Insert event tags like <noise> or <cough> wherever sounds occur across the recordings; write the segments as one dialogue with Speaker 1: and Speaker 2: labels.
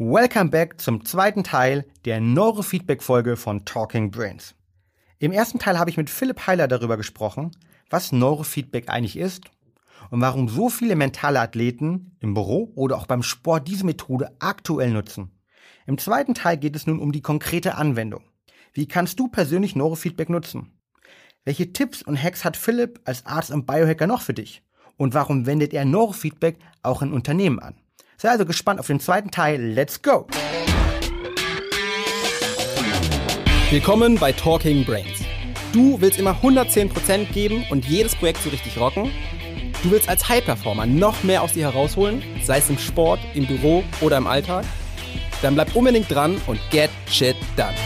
Speaker 1: Welcome back zum zweiten Teil der Neurofeedback-Folge von Talking Brains. Im ersten Teil habe ich mit Philipp Heiler darüber gesprochen, was Neurofeedback eigentlich ist und warum so viele mentale Athleten im Büro oder auch beim Sport diese Methode aktuell nutzen. Im zweiten Teil geht es nun um die konkrete Anwendung. Wie kannst du persönlich Neurofeedback nutzen? Welche Tipps und Hacks hat Philipp als Arzt und Biohacker noch für dich? Und warum wendet er Neurofeedback auch in Unternehmen an? Sei also gespannt auf den zweiten Teil. Let's go!
Speaker 2: Willkommen bei Talking Brains. Du willst immer 110% geben und jedes Projekt so richtig rocken? Du willst als High-Performer noch mehr aus dir herausholen, sei es im Sport, im Büro oder im Alltag? Dann bleib unbedingt dran und get shit done.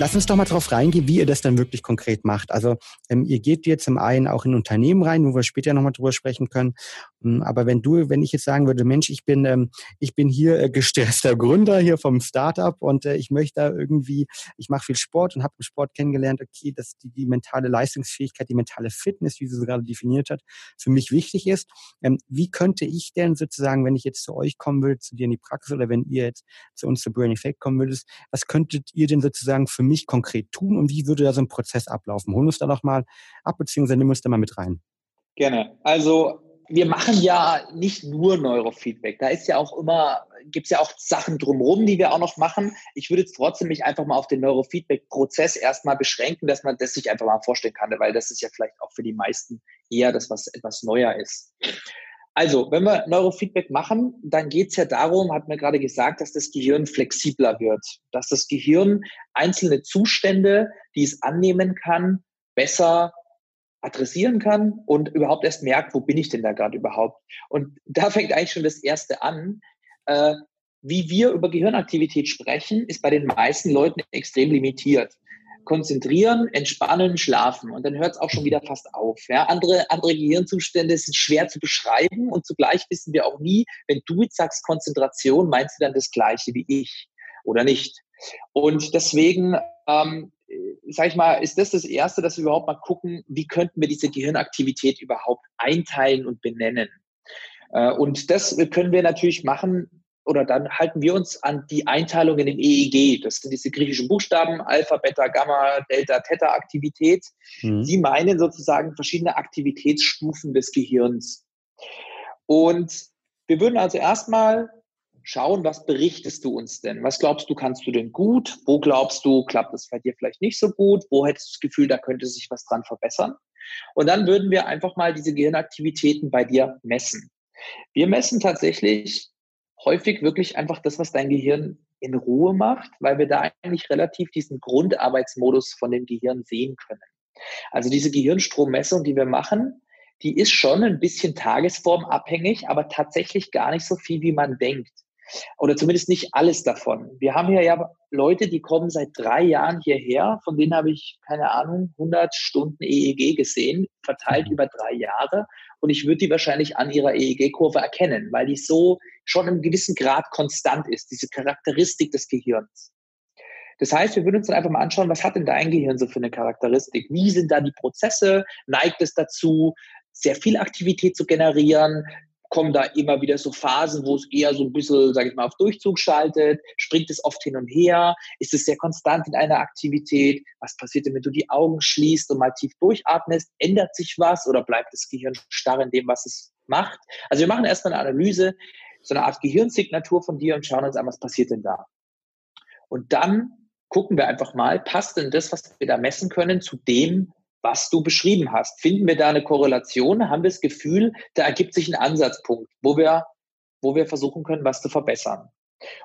Speaker 1: Lass uns doch mal drauf reingehen, wie ihr das dann wirklich konkret macht. Also ähm, ihr geht jetzt zum einen auch in Unternehmen rein, wo wir später nochmal drüber sprechen können. Ähm, aber wenn du, wenn ich jetzt sagen würde, Mensch, ich bin, ähm, ich bin hier äh, gestresster Gründer hier vom Startup und äh, ich möchte da irgendwie, ich mache viel Sport und habe im Sport kennengelernt, okay, dass die, die mentale Leistungsfähigkeit, die mentale Fitness, wie sie so gerade definiert hat, für mich wichtig ist. Ähm, wie könnte ich denn sozusagen, wenn ich jetzt zu euch kommen würde, zu dir in die Praxis oder wenn ihr jetzt zu uns zu Brain Effect kommen würdet, was könntet ihr denn sozusagen für mich konkret tun und wie würde da so ein Prozess ablaufen? Holen uns da noch mal ab, beziehungsweise nimm uns da mal mit rein.
Speaker 3: Gerne. Also wir machen ja nicht nur Neurofeedback. Da ist ja auch immer, gibt es ja auch Sachen drumherum, die wir auch noch machen. Ich würde jetzt trotzdem mich einfach mal auf den Neurofeedback-Prozess erstmal beschränken, dass man das sich einfach mal vorstellen kann, weil das ist ja vielleicht auch für die meisten eher das, was etwas neuer ist. Also, wenn wir Neurofeedback machen, dann geht es ja darum, hat mir gerade gesagt, dass das Gehirn flexibler wird, dass das Gehirn einzelne Zustände, die es annehmen kann, besser adressieren kann und überhaupt erst merkt, wo bin ich denn da gerade überhaupt. Und da fängt eigentlich schon das Erste an. Äh, wie wir über Gehirnaktivität sprechen, ist bei den meisten Leuten extrem limitiert konzentrieren, entspannen, schlafen. Und dann hört es auch schon wieder fast auf. Ja? Andere, andere Gehirnzustände sind schwer zu beschreiben und zugleich wissen wir auch nie, wenn du jetzt sagst Konzentration, meinst du dann das Gleiche wie ich oder nicht? Und deswegen, ähm, sag ich mal, ist das das Erste, dass wir überhaupt mal gucken, wie könnten wir diese Gehirnaktivität überhaupt einteilen und benennen. Äh, und das können wir natürlich machen, oder dann halten wir uns an die Einteilung in den EEG. Das sind diese griechischen Buchstaben, Alpha, Beta, Gamma, Delta, Theta Aktivität. Mhm. Die meinen sozusagen verschiedene Aktivitätsstufen des Gehirns. Und wir würden also erstmal schauen, was berichtest du uns denn? Was glaubst du, kannst du denn gut? Wo glaubst du, klappt es bei dir vielleicht nicht so gut? Wo hättest du das Gefühl, da könnte sich was dran verbessern? Und dann würden wir einfach mal diese Gehirnaktivitäten bei dir messen. Wir messen tatsächlich häufig wirklich einfach das, was dein Gehirn in Ruhe macht, weil wir da eigentlich relativ diesen Grundarbeitsmodus von dem Gehirn sehen können. Also diese Gehirnstrommessung, die wir machen, die ist schon ein bisschen tagesformabhängig, aber tatsächlich gar nicht so viel, wie man denkt. Oder zumindest nicht alles davon. Wir haben hier ja Leute, die kommen seit drei Jahren hierher, von denen habe ich, keine Ahnung, 100 Stunden EEG gesehen, verteilt mhm. über drei Jahre. Und ich würde die wahrscheinlich an ihrer EEG-Kurve erkennen, weil die so schon im gewissen Grad konstant ist, diese Charakteristik des Gehirns. Das heißt, wir würden uns dann einfach mal anschauen, was hat denn dein Gehirn so für eine Charakteristik? Wie sind da die Prozesse? Neigt es dazu, sehr viel Aktivität zu generieren? Kommen da immer wieder so Phasen, wo es eher so ein bisschen, sage ich mal, auf Durchzug schaltet? Springt es oft hin und her? Ist es sehr konstant in einer Aktivität? Was passiert denn, wenn du die Augen schließt und mal tief durchatmest? Ändert sich was oder bleibt das Gehirn starr in dem, was es macht? Also wir machen erstmal eine Analyse, so eine Art Gehirnsignatur von dir und schauen uns an, was passiert denn da? Und dann gucken wir einfach mal, passt denn das, was wir da messen können, zu dem, was du beschrieben hast. Finden wir da eine Korrelation? Haben wir das Gefühl, da ergibt sich ein Ansatzpunkt, wo wir, wo wir versuchen können, was zu verbessern.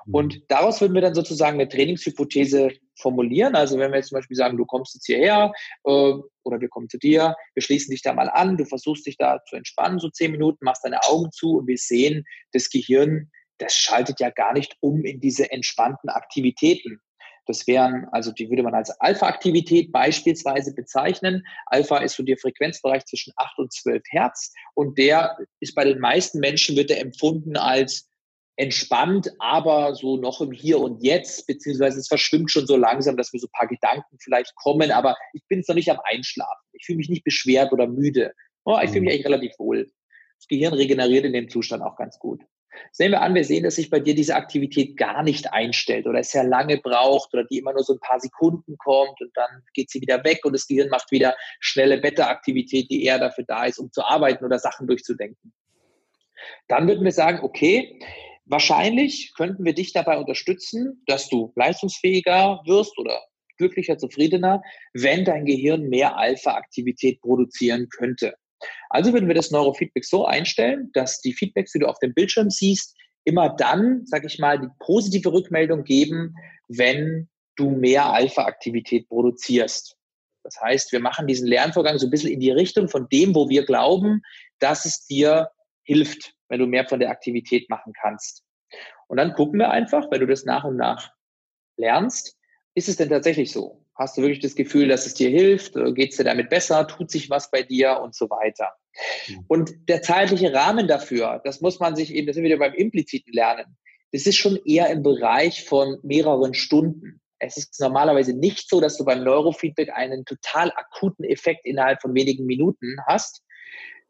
Speaker 3: Mhm. Und daraus würden wir dann sozusagen eine Trainingshypothese formulieren. Also wenn wir jetzt zum Beispiel sagen, du kommst jetzt hierher äh, oder wir kommen zu dir, wir schließen dich da mal an, du versuchst dich da zu entspannen, so zehn Minuten, machst deine Augen zu und wir sehen, das Gehirn, das schaltet ja gar nicht um in diese entspannten Aktivitäten. Das wären, also die würde man als Alpha-Aktivität beispielsweise bezeichnen. Alpha ist so der Frequenzbereich zwischen 8 und 12 Hertz und der ist bei den meisten Menschen wird er empfunden als entspannt, aber so noch im Hier und Jetzt, beziehungsweise es verschwimmt schon so langsam, dass mir so ein paar Gedanken vielleicht kommen, aber ich bin jetzt noch nicht am Einschlafen. Ich fühle mich nicht beschwert oder müde. Oh, ich fühle mich mhm. eigentlich relativ wohl. Das Gehirn regeneriert in dem Zustand auch ganz gut. Sehen wir an, wir sehen, dass sich bei dir diese Aktivität gar nicht einstellt oder es sehr lange braucht oder die immer nur so ein paar Sekunden kommt und dann geht sie wieder weg und das Gehirn macht wieder schnelle Beta-Aktivität, die eher dafür da ist, um zu arbeiten oder Sachen durchzudenken. Dann würden wir sagen, okay, wahrscheinlich könnten wir dich dabei unterstützen, dass du leistungsfähiger wirst oder glücklicher, zufriedener, wenn dein Gehirn mehr Alpha-Aktivität produzieren könnte. Also würden wir das Neurofeedback so einstellen, dass die Feedbacks, die du auf dem Bildschirm siehst, immer dann, sag ich mal, die positive Rückmeldung geben, wenn du mehr Alpha-Aktivität produzierst. Das heißt, wir machen diesen Lernvorgang so ein bisschen in die Richtung von dem, wo wir glauben, dass es dir hilft, wenn du mehr von der Aktivität machen kannst. Und dann gucken wir einfach, wenn du das nach und nach lernst, ist es denn tatsächlich so? Hast du wirklich das Gefühl, dass es dir hilft? Geht es dir damit besser? Tut sich was bei dir und so weiter? Mhm. Und der zeitliche Rahmen dafür, das muss man sich eben, das sind wir wieder beim impliziten Lernen. Das ist schon eher im Bereich von mehreren Stunden. Es ist normalerweise nicht so, dass du beim Neurofeedback einen total akuten Effekt innerhalb von wenigen Minuten hast.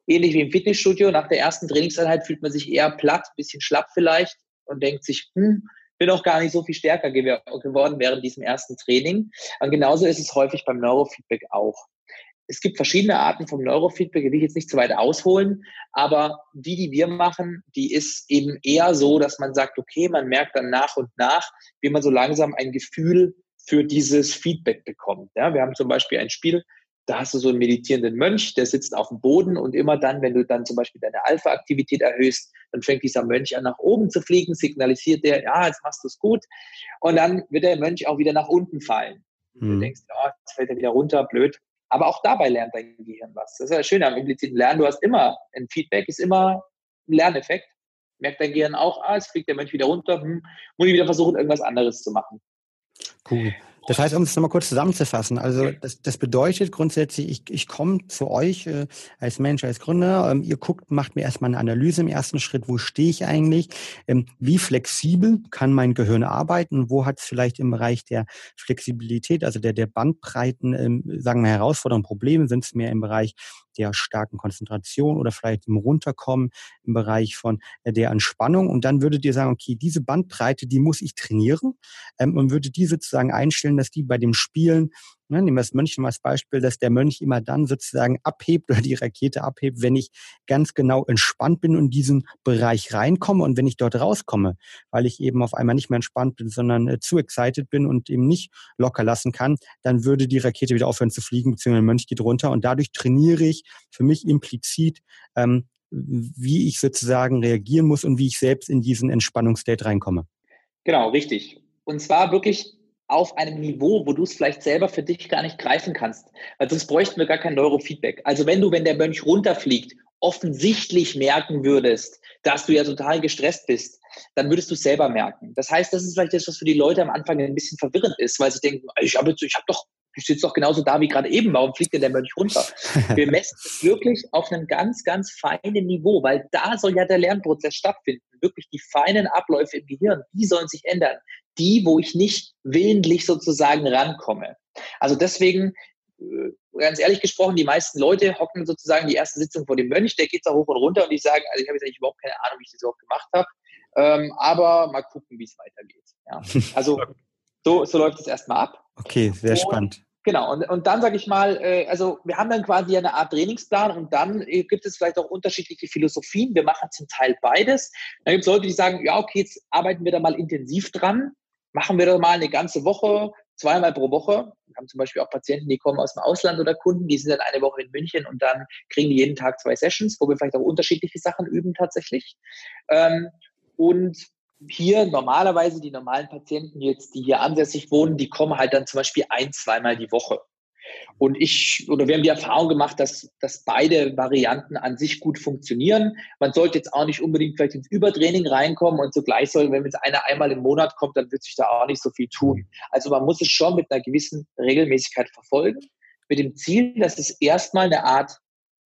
Speaker 3: Ähnlich wie im Fitnessstudio. Nach der ersten Trainingseinheit fühlt man sich eher platt, bisschen schlapp vielleicht und denkt sich, hm, bin auch gar nicht so viel stärker gew geworden während diesem ersten Training. Und genauso ist es häufig beim Neurofeedback auch. Es gibt verschiedene Arten vom Neurofeedback, die will ich jetzt nicht zu weit ausholen, aber die, die wir machen, die ist eben eher so, dass man sagt, okay, man merkt dann nach und nach, wie man so langsam ein Gefühl für dieses Feedback bekommt. Ja, wir haben zum Beispiel ein Spiel, da hast du so einen meditierenden Mönch, der sitzt auf dem Boden und immer dann, wenn du dann zum Beispiel deine Alpha-Aktivität erhöhst, dann fängt dieser Mönch an nach oben zu fliegen, signalisiert der, ja, jetzt machst du es gut. Und dann wird der Mönch auch wieder nach unten fallen. Mhm. Du denkst, ja, jetzt fällt er wieder runter, blöd. Aber auch dabei lernt dein Gehirn was. Das ist ja schön am impliziten Lernen. Du hast immer ein Feedback, ist immer ein Lerneffekt. Merkt dein Gehirn auch, ah, jetzt fliegt der Mönch wieder runter, hm, muss ich wieder versuchen, irgendwas anderes zu machen.
Speaker 1: Cool. Das heißt, um es nochmal kurz zusammenzufassen, also das, das bedeutet grundsätzlich, ich, ich komme zu euch äh, als Mensch, als Gründer, ähm, ihr guckt, macht mir erstmal eine Analyse im ersten Schritt, wo stehe ich eigentlich, ähm, wie flexibel kann mein Gehirn arbeiten, wo hat es vielleicht im Bereich der Flexibilität, also der, der Bandbreiten, ähm, sagen wir Herausforderungen, Probleme, sind es mehr im Bereich der starken Konzentration oder vielleicht im Runterkommen im Bereich von äh, der Entspannung. Und dann würdet ihr sagen, okay, diese Bandbreite, die muss ich trainieren ähm, und würde die sozusagen einstellen, dass die bei dem Spielen Ne, nehmen wir das Mönch mal als Beispiel, dass der Mönch immer dann sozusagen abhebt oder die Rakete abhebt, wenn ich ganz genau entspannt bin und in diesen Bereich reinkomme und wenn ich dort rauskomme, weil ich eben auf einmal nicht mehr entspannt bin, sondern äh, zu excited bin und eben nicht locker lassen kann, dann würde die Rakete wieder aufhören zu fliegen, beziehungsweise der Mönch geht runter und dadurch trainiere ich für mich implizit, ähm, wie ich sozusagen reagieren muss und wie ich selbst in diesen Entspannungsstate reinkomme.
Speaker 3: Genau, richtig. Und zwar wirklich auf einem Niveau, wo du es vielleicht selber für dich gar nicht greifen kannst. Weil sonst bräuchten wir gar kein Neurofeedback. Also wenn du, wenn der Mönch runterfliegt, offensichtlich merken würdest, dass du ja total gestresst bist, dann würdest du es selber merken. Das heißt, das ist vielleicht das, was für die Leute am Anfang ein bisschen verwirrend ist, weil sie denken, ich habe ich hab doch, ich sitze doch genauso da wie gerade eben, warum fliegt denn der Mönch runter? <laughs> Wir messen es wirklich auf einem ganz, ganz feinen Niveau, weil da soll ja der Lernprozess stattfinden. Wirklich die feinen Abläufe im Gehirn, die sollen sich ändern die, wo ich nicht willentlich sozusagen rankomme. Also deswegen, äh, ganz ehrlich gesprochen, die meisten Leute hocken sozusagen die erste Sitzung vor dem Mönch, der geht da hoch und runter und die sagen, also ich habe jetzt eigentlich überhaupt keine Ahnung, wie ich das überhaupt gemacht habe, ähm, aber mal gucken, wie es weitergeht. Ja. <laughs> Also so, so läuft es erstmal ab.
Speaker 1: Okay, sehr und, spannend.
Speaker 3: Genau, und, und dann sage ich mal, äh, also wir haben dann quasi eine Art Trainingsplan und dann äh, gibt es vielleicht auch unterschiedliche Philosophien. Wir machen zum Teil beides. Dann gibt es Leute, die sagen, ja, okay, jetzt arbeiten wir da mal intensiv dran machen wir doch mal eine ganze Woche, zweimal pro Woche. Wir haben zum Beispiel auch Patienten, die kommen aus dem Ausland oder Kunden, die sind dann eine Woche in München und dann kriegen die jeden Tag zwei Sessions, wo wir vielleicht auch unterschiedliche Sachen üben tatsächlich. Ähm, und hier normalerweise die normalen Patienten jetzt, die hier ansässig wohnen, die kommen halt dann zum Beispiel ein, zweimal die Woche. Und ich, oder wir haben die Erfahrung gemacht, dass, dass beide Varianten an sich gut funktionieren. Man sollte jetzt auch nicht unbedingt vielleicht ins Übertraining reinkommen und zugleich soll, wenn jetzt einer einmal im Monat kommt, dann wird sich da auch nicht so viel tun. Also man muss es schon mit einer gewissen Regelmäßigkeit verfolgen, mit dem Ziel, dass es erstmal eine Art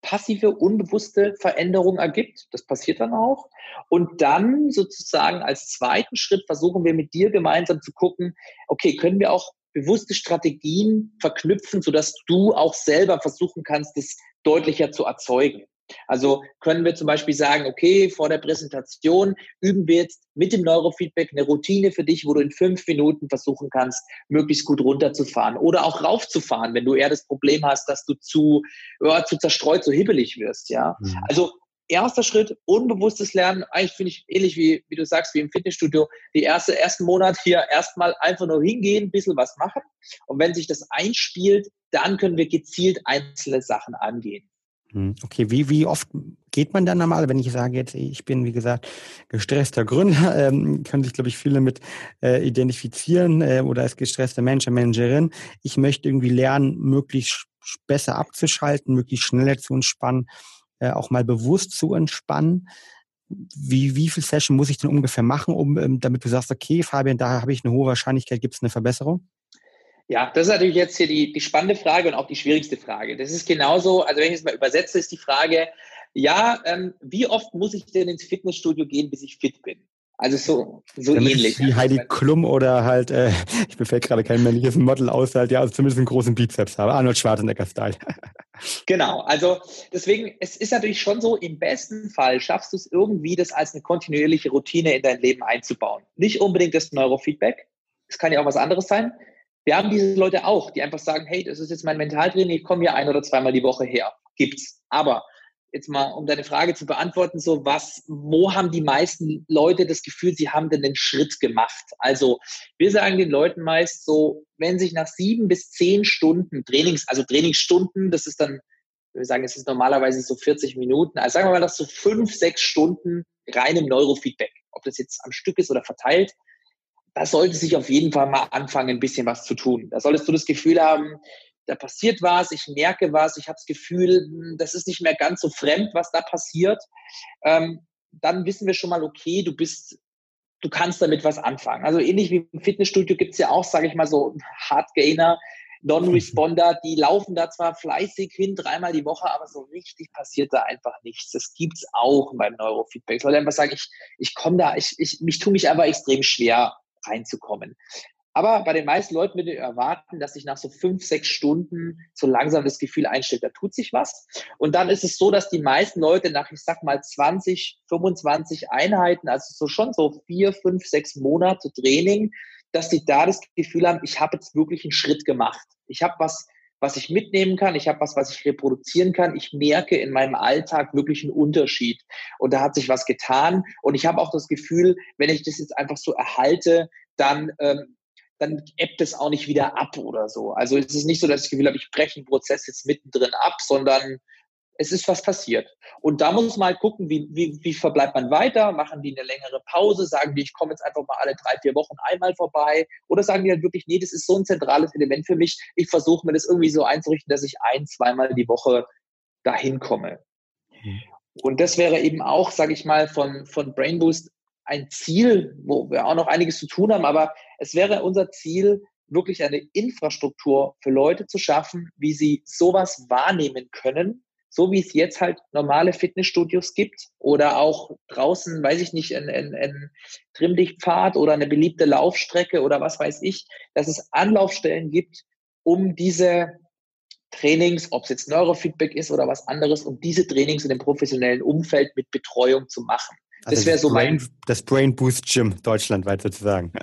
Speaker 3: passive, unbewusste Veränderung ergibt. Das passiert dann auch. Und dann sozusagen als zweiten Schritt versuchen wir mit dir gemeinsam zu gucken, okay, können wir auch bewusste Strategien verknüpfen, sodass du auch selber versuchen kannst, das deutlicher zu erzeugen. Also können wir zum Beispiel sagen, okay, vor der Präsentation üben wir jetzt mit dem Neurofeedback eine Routine für dich, wo du in fünf Minuten versuchen kannst, möglichst gut runterzufahren oder auch raufzufahren, wenn du eher das Problem hast, dass du zu, ja, zu zerstreut, zu hibbelig wirst, ja. Mhm. Also erster Schritt, unbewusstes Lernen, eigentlich finde ich ähnlich wie, wie du sagst, wie im Fitnessstudio, die erste, ersten Monat hier erstmal einfach nur hingehen, ein bisschen was machen. Und wenn sich das einspielt, dann können wir gezielt einzelne Sachen angehen.
Speaker 1: Hm, okay, wie, wie oft geht man dann normal? Wenn ich sage jetzt, ich bin, wie gesagt, gestresster Gründer, <laughs> ähm, können sich, glaube ich, viele mit äh, identifizieren äh, oder als gestresster Mensch, Managerin. Ich möchte irgendwie lernen, möglichst besser abzuschalten, möglichst schneller zu entspannen, äh, auch mal bewusst zu entspannen. Wie, wie viel Session muss ich denn ungefähr machen, um, ähm, damit du sagst, okay, Fabian, da habe ich eine hohe Wahrscheinlichkeit, gibt es eine Verbesserung?
Speaker 3: Ja, das ist natürlich jetzt hier die, die spannende Frage und auch die schwierigste Frage. Das ist genauso, also wenn ich es mal übersetze, ist die Frage, ja, ähm, wie oft muss ich denn ins Fitnessstudio gehen, bis ich fit bin? Also so, so Damit ähnlich.
Speaker 1: Wie Heidi Klum oder halt, äh, <laughs> ich befällt gerade kein männliches Model aus, halt, ja, also zumindest einen großen Bizeps habe. Arnold Schwarzenegger-Style. <laughs>
Speaker 3: Genau, also deswegen, es ist natürlich schon so, im besten Fall schaffst du es irgendwie, das als eine kontinuierliche Routine in dein Leben einzubauen. Nicht unbedingt das Neurofeedback, es kann ja auch was anderes sein, wir haben diese Leute auch, die einfach sagen, hey, das ist jetzt mein Mentaltraining, ich komme hier ein oder zweimal die Woche her. Gibt's. Aber jetzt mal, um deine Frage zu beantworten, so was, wo haben die meisten Leute das Gefühl, sie haben denn den Schritt gemacht? Also wir sagen den Leuten meist so, wenn sich nach sieben bis zehn Stunden Trainings, also Trainingsstunden, das ist dann, wir sagen, es ist normalerweise so 40 Minuten, also sagen wir mal, das so fünf, sechs Stunden reinem Neurofeedback, ob das jetzt am Stück ist oder verteilt, da sollte sich auf jeden Fall mal anfangen, ein bisschen was zu tun. Da solltest du das Gefühl haben, da passiert was, ich merke was, ich habe das Gefühl, hm, das ist nicht mehr ganz so fremd, was da passiert. Ähm, dann wissen wir schon mal, okay, du bist, du kannst damit was anfangen. Also ähnlich wie im Fitnessstudio gibt es ja auch, sage ich mal, so Hardgainer, Non-Responder, die laufen da zwar fleißig hin, dreimal die Woche, aber so richtig passiert da einfach nichts. Das gibt's auch beim Neurofeedback. Ich sollte einfach sagen, ich, ich komme da, ich, ich, mich tue mich einfach extrem schwer, reinzukommen. Aber bei den meisten Leuten würde ich erwarten, dass sich nach so fünf, sechs Stunden so langsam das Gefühl einstellt, da tut sich was. Und dann ist es so, dass die meisten Leute nach, ich sag mal, 20, 25 Einheiten, also so schon so vier, fünf, sechs Monate Training, dass sie da das Gefühl haben, ich habe jetzt wirklich einen Schritt gemacht. Ich habe was, was ich mitnehmen kann, ich habe was, was ich reproduzieren kann. Ich merke in meinem Alltag wirklich einen Unterschied. Und da hat sich was getan. Und ich habe auch das Gefühl, wenn ich das jetzt einfach so erhalte, dann, ähm, dann ebbt es auch nicht wieder ab oder so. Also es ist nicht so, dass ich das Gefühl habe, ich breche den Prozess jetzt mittendrin ab, sondern es ist was passiert. Und da muss man halt gucken, wie, wie, wie verbleibt man weiter? Machen die eine längere Pause? Sagen die, ich komme jetzt einfach mal alle drei, vier Wochen einmal vorbei? Oder sagen die halt wirklich, nee, das ist so ein zentrales Element für mich. Ich versuche mir das irgendwie so einzurichten, dass ich ein, zweimal die Woche dahin komme. Mhm. Und das wäre eben auch, sage ich mal, von, von Brain Boost ein Ziel, wo wir auch noch einiges zu tun haben, aber es wäre unser Ziel, wirklich eine Infrastruktur für Leute zu schaffen, wie sie sowas wahrnehmen können, so wie es jetzt halt normale Fitnessstudios gibt oder auch draußen, weiß ich nicht, ein, ein, ein Trimmlichtpfad oder eine beliebte Laufstrecke oder was weiß ich, dass es Anlaufstellen gibt, um diese Trainings, ob es jetzt Neurofeedback ist oder was anderes, um diese Trainings in dem professionellen Umfeld mit Betreuung zu machen.
Speaker 1: Also das wäre so mein. Das Brain Boost Gym deutschlandweit sozusagen. <laughs>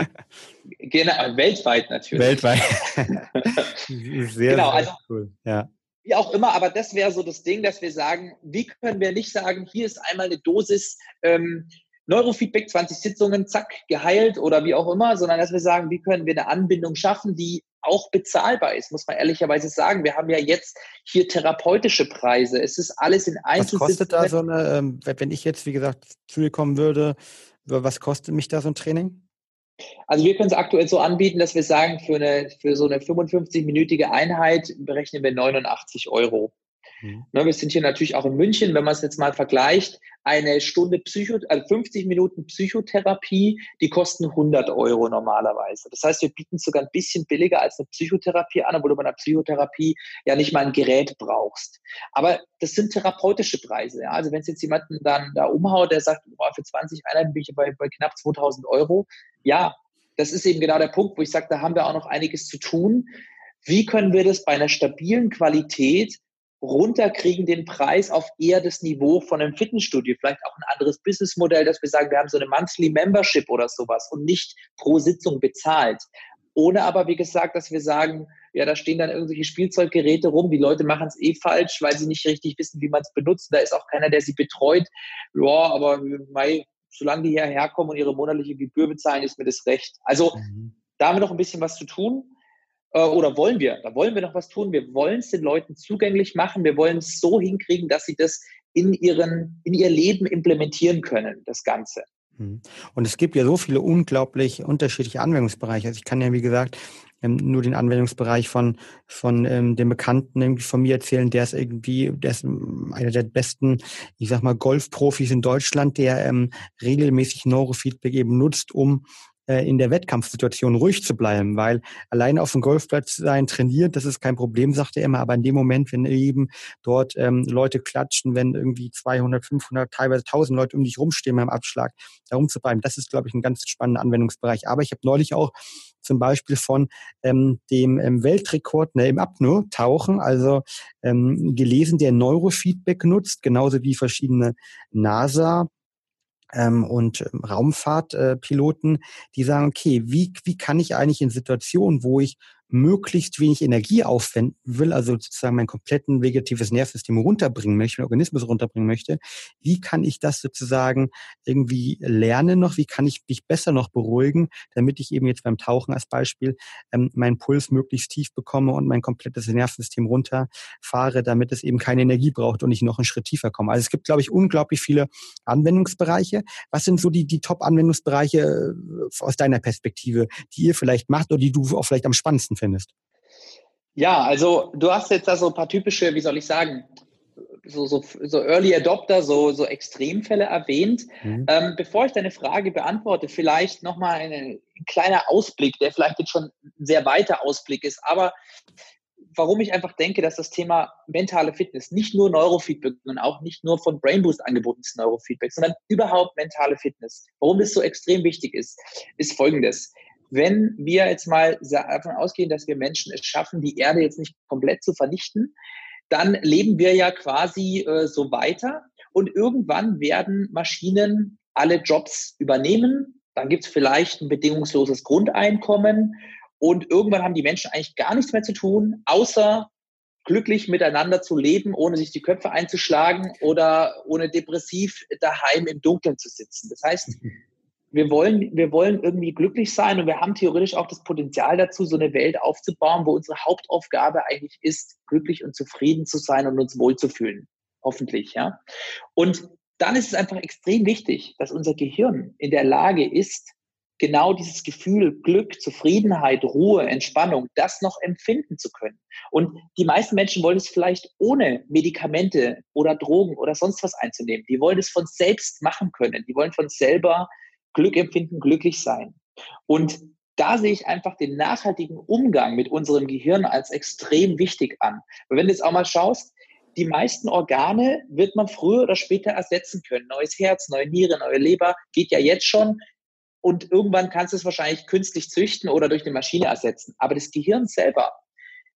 Speaker 3: Genau, weltweit natürlich.
Speaker 1: Weltweit. <laughs>
Speaker 3: sehr, genau, sehr also, cool. Ja wie auch immer, aber das wäre so das Ding, dass wir sagen, wie können wir nicht sagen, hier ist einmal eine Dosis ähm, Neurofeedback, 20 Sitzungen, zack, geheilt oder wie auch immer, sondern dass wir sagen, wie können wir eine Anbindung schaffen, die auch bezahlbar ist, muss man ehrlicherweise sagen. Wir haben ja jetzt hier therapeutische Preise. Es ist alles in
Speaker 1: Einzelsitzungen. Was kostet da so eine, ähm, wenn ich jetzt, wie gesagt, zu dir kommen würde, was kostet mich da so ein Training?
Speaker 3: Also wir können es aktuell so anbieten, dass wir sagen, für, eine, für so eine 55-minütige Einheit berechnen wir 89 Euro. Mhm. Ne, wir sind hier natürlich auch in München, wenn man es jetzt mal vergleicht, eine Stunde Psycho, also 50 Minuten Psychotherapie, die kosten 100 Euro normalerweise. Das heißt, wir bieten sogar ein bisschen billiger als eine Psychotherapie an, obwohl du bei einer Psychotherapie ja nicht mal ein Gerät brauchst. Aber das sind therapeutische Preise. Ja? Also wenn es jetzt jemanden dann da umhaut, der sagt, boah, für 20 Einheiten bin ich bei, bei knapp 2000 Euro, ja, das ist eben genau der Punkt, wo ich sage, da haben wir auch noch einiges zu tun. Wie können wir das bei einer stabilen Qualität runterkriegen, den Preis auf eher das Niveau von einem Fitnessstudio, vielleicht auch ein anderes Businessmodell, dass wir sagen, wir haben so eine Monthly Membership oder sowas und nicht pro Sitzung bezahlt. Ohne aber, wie gesagt, dass wir sagen, ja, da stehen dann irgendwelche Spielzeuggeräte rum, die Leute machen es eh falsch, weil sie nicht richtig wissen, wie man es benutzt. Da ist auch keiner, der sie betreut. Ja, aber mei, solange die hierher kommen und ihre monatliche Gebühr bezahlen, ist mir das recht. Also mhm. da haben wir noch ein bisschen was zu tun. Äh, oder wollen wir? Da wollen wir noch was tun. Wir wollen es den Leuten zugänglich machen. Wir wollen es so hinkriegen, dass sie das in, ihren, in ihr Leben implementieren können, das Ganze.
Speaker 1: Mhm. Und es gibt ja so viele unglaublich unterschiedliche Anwendungsbereiche. Also ich kann ja, wie gesagt, ähm, nur den Anwendungsbereich von, von ähm, dem Bekannten von mir erzählen, der ist irgendwie, der ist ähm, einer der besten, ich sag mal, Golfprofis in Deutschland, der ähm, regelmäßig Neurofeedback eben nutzt, um in der Wettkampfsituation ruhig zu bleiben, weil alleine auf dem Golfplatz sein trainiert, das ist kein Problem, sagt er immer, aber in dem Moment, wenn eben dort ähm, Leute klatschen, wenn irgendwie 200, 500, teilweise 1000 Leute um dich rumstehen beim Abschlag, da rumzubleiben, das ist, glaube ich, ein ganz spannender Anwendungsbereich. Aber ich habe neulich auch zum Beispiel von ähm, dem ähm, Weltrekord ne, im Apnoe-Tauchen, also ähm, gelesen, der Neurofeedback nutzt, genauso wie verschiedene NASA ähm, und ähm, Raumfahrtpiloten, äh, die sagen, okay, wie, wie kann ich eigentlich in Situationen, wo ich möglichst wenig Energie aufwenden will, also sozusagen mein kompletten vegetatives Nervensystem runterbringen möchte, meinen Organismus runterbringen möchte, wie kann ich das sozusagen irgendwie lernen noch, wie kann ich mich besser noch beruhigen, damit ich eben jetzt beim Tauchen als Beispiel ähm, meinen Puls möglichst tief bekomme und mein komplettes Nervensystem runterfahre, damit es eben keine Energie braucht und ich noch einen Schritt tiefer komme. Also es gibt, glaube ich, unglaublich viele Anwendungsbereiche. Was sind so die, die Top-Anwendungsbereiche äh, aus deiner Perspektive, die ihr vielleicht macht oder die du auch vielleicht am spannendsten besten findest?
Speaker 3: Ja, also du hast jetzt da so ein paar typische, wie soll ich sagen, so, so, so Early Adopter, so, so Extremfälle erwähnt. Mhm. Ähm, bevor ich deine Frage beantworte, vielleicht nochmal ein kleiner Ausblick, der vielleicht jetzt schon ein sehr weiter Ausblick ist, aber warum ich einfach denke, dass das Thema mentale Fitness, nicht nur Neurofeedback und auch nicht nur von Brainboost angebotenes Neurofeedback, sondern überhaupt mentale Fitness, warum das so extrem wichtig ist, ist folgendes wenn wir jetzt mal davon ausgehen, dass wir Menschen es schaffen, die Erde jetzt nicht komplett zu vernichten, dann leben wir ja quasi äh, so weiter und irgendwann werden Maschinen alle Jobs übernehmen. Dann gibt es vielleicht ein bedingungsloses Grundeinkommen und irgendwann haben die Menschen eigentlich gar nichts mehr zu tun, außer glücklich miteinander zu leben, ohne sich die Köpfe einzuschlagen oder ohne depressiv daheim im Dunkeln zu sitzen. Das heißt, <laughs> wir wollen, wir wollen irgendwie glücklich sein und wir haben theoretisch auch das Potenzial dazu, so eine Welt aufzubauen, wo unsere Hauptaufgabe eigentlich ist, glücklich und zufrieden zu sein und uns wohlzufühlen. Hoffentlich, ja. Und dann ist es einfach extrem wichtig, dass unser Gehirn in der Lage ist, genau dieses Gefühl Glück, Zufriedenheit, Ruhe, Entspannung, das noch empfinden zu können. Und die meisten Menschen wollen es vielleicht ohne Medikamente oder Drogen oder sonst was einzunehmen. Die wollen es von selbst machen können. Die wollen von selber Glück empfinden, glücklich sein. Und da sehe ich einfach den nachhaltigen Umgang mit unserem Gehirn als extrem wichtig an. Weil wenn du jetzt auch mal schaust, die meisten Organe wird man früher oder später ersetzen können. Neues Herz, neue Niere, neue Leber geht ja jetzt schon. Und irgendwann kannst du es wahrscheinlich künstlich züchten oder durch eine Maschine ersetzen. Aber das Gehirn selber,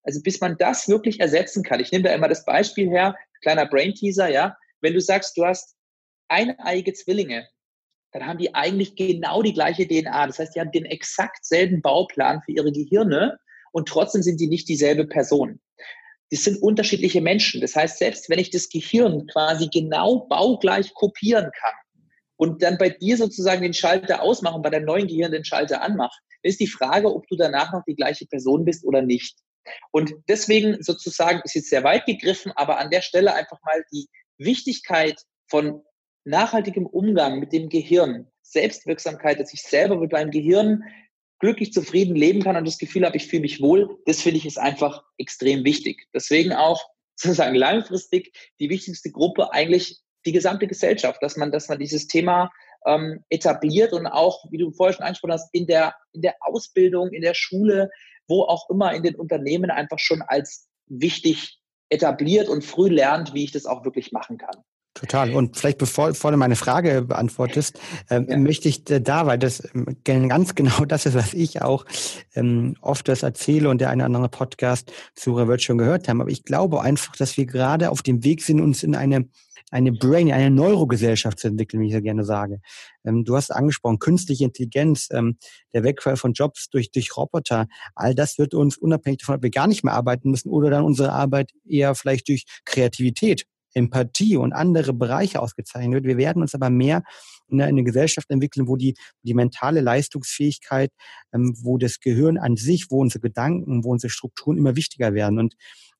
Speaker 3: also bis man das wirklich ersetzen kann, ich nehme da immer das Beispiel her, kleiner Brain Teaser, ja, wenn du sagst, du hast eineige Zwillinge, dann haben die eigentlich genau die gleiche DNA. Das heißt, die haben den exakt selben Bauplan für ihre Gehirne und trotzdem sind die nicht dieselbe Person. Das sind unterschiedliche Menschen. Das heißt, selbst wenn ich das Gehirn quasi genau baugleich kopieren kann und dann bei dir sozusagen den Schalter ausmachen, bei deinem neuen Gehirn den Schalter anmache, ist die Frage, ob du danach noch die gleiche Person bist oder nicht. Und deswegen sozusagen ist jetzt sehr weit gegriffen, aber an der Stelle einfach mal die Wichtigkeit von nachhaltigem Umgang mit dem Gehirn, Selbstwirksamkeit, dass ich selber mit meinem Gehirn glücklich zufrieden leben kann und das Gefühl habe, ich fühle mich wohl, das finde ich ist einfach extrem wichtig. Deswegen auch <laughs> sozusagen langfristig die wichtigste Gruppe eigentlich die gesamte Gesellschaft, dass man, dass man dieses Thema ähm, etabliert und auch, wie du vorher schon angesprochen hast, in der, in der Ausbildung, in der Schule, wo auch immer in den Unternehmen einfach schon als wichtig etabliert und früh lernt, wie ich das auch wirklich machen kann.
Speaker 1: Total. Und vielleicht bevor, bevor du meine Frage beantwortest, ähm, ja. möchte ich da, weil das ähm, ganz genau <laughs> das ist, was ich auch ähm, oft das erzähle und der eine oder andere Podcast Zuhörer wird schon gehört haben. Aber ich glaube einfach, dass wir gerade auf dem Weg sind, uns in eine eine Brain, eine Neurogesellschaft zu entwickeln, wie ich ja gerne sage. Ähm, du hast angesprochen, künstliche Intelligenz, ähm, der Wegfall von Jobs durch, durch Roboter. All das wird uns unabhängig davon, ob wir gar nicht mehr arbeiten müssen oder dann unsere Arbeit eher vielleicht durch Kreativität, Empathie und andere Bereiche ausgezeichnet wird. Wir werden uns aber mehr in eine Gesellschaft entwickeln, wo die, die mentale Leistungsfähigkeit, ähm, wo das Gehirn an sich, wo unsere Gedanken, wo unsere Strukturen immer wichtiger werden. Und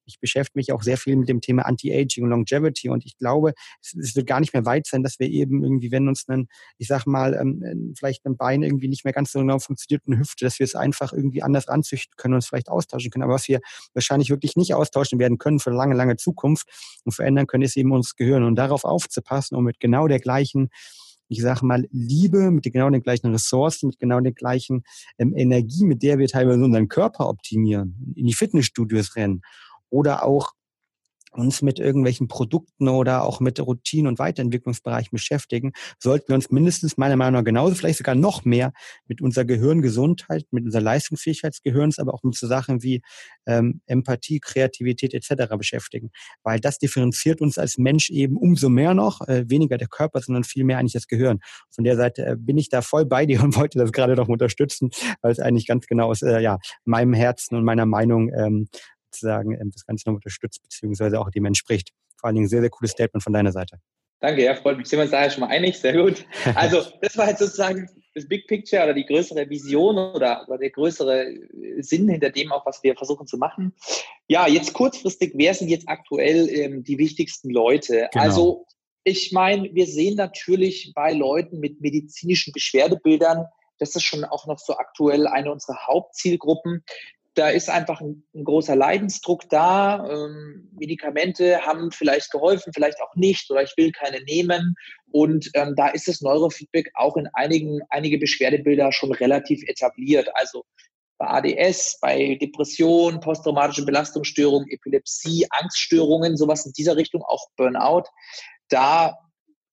Speaker 1: ich beschäftige mich auch sehr viel mit dem Thema Anti-Aging und Longevity und ich glaube, es, es, wird gar nicht mehr weit sein, dass wir eben irgendwie, wenn uns ein, ich sag mal, ähm, vielleicht ein Bein irgendwie nicht mehr ganz so genau funktioniert, eine Hüfte, dass wir es einfach irgendwie anders anzüchten können und es vielleicht austauschen können. Aber was wir wahrscheinlich wirklich nicht austauschen werden können für lange, lange Zukunft und verändern können, ist eben uns Gehirn und darauf aufzupassen und mit genau der gleichen ich sage mal, Liebe mit genau den gleichen Ressourcen, mit genau der gleichen ähm, Energie, mit der wir teilweise unseren Körper optimieren, in die Fitnessstudios rennen oder auch uns mit irgendwelchen Produkten oder auch mit Routinen und Weiterentwicklungsbereichen beschäftigen, sollten wir uns mindestens meiner Meinung nach genauso, vielleicht sogar noch mehr mit unserer Gehirngesundheit, mit unserer Leistungsfähigkeit des Gehirns, aber auch mit so Sachen wie ähm, Empathie, Kreativität etc. beschäftigen. Weil das differenziert uns als Mensch eben umso mehr noch, äh, weniger der Körper, sondern viel mehr eigentlich das Gehirn. Von der Seite äh, bin ich da voll bei dir <laughs> und wollte das gerade noch unterstützen, weil es eigentlich ganz genau aus äh, ja, meinem Herzen und meiner Meinung ähm, sozusagen ähm, das Ganze noch unterstützt, beziehungsweise auch dem entspricht. Vor allen Dingen ein sehr, sehr cooles Statement von deiner Seite.
Speaker 3: Danke, ja, freut mich. Sind wir uns da schon mal einig? Sehr gut. Also, <laughs> das war jetzt sozusagen das Big Picture oder die größere Vision oder, oder der größere Sinn hinter dem auch, was wir versuchen zu machen. Ja, jetzt kurzfristig, wer sind jetzt aktuell ähm, die wichtigsten Leute? Genau. Also, ich meine, wir sehen natürlich bei Leuten mit medizinischen Beschwerdebildern, das ist schon auch noch so aktuell eine unserer Hauptzielgruppen da ist einfach ein, ein großer Leidensdruck da. Ähm, Medikamente haben vielleicht geholfen, vielleicht auch nicht, oder ich will keine nehmen. Und ähm, da ist das Neurofeedback auch in einigen einige Beschwerdebilder schon relativ etabliert. Also bei ADS, bei Depression, posttraumatische Belastungsstörungen, Epilepsie, Angststörungen, sowas in dieser Richtung, auch Burnout. Da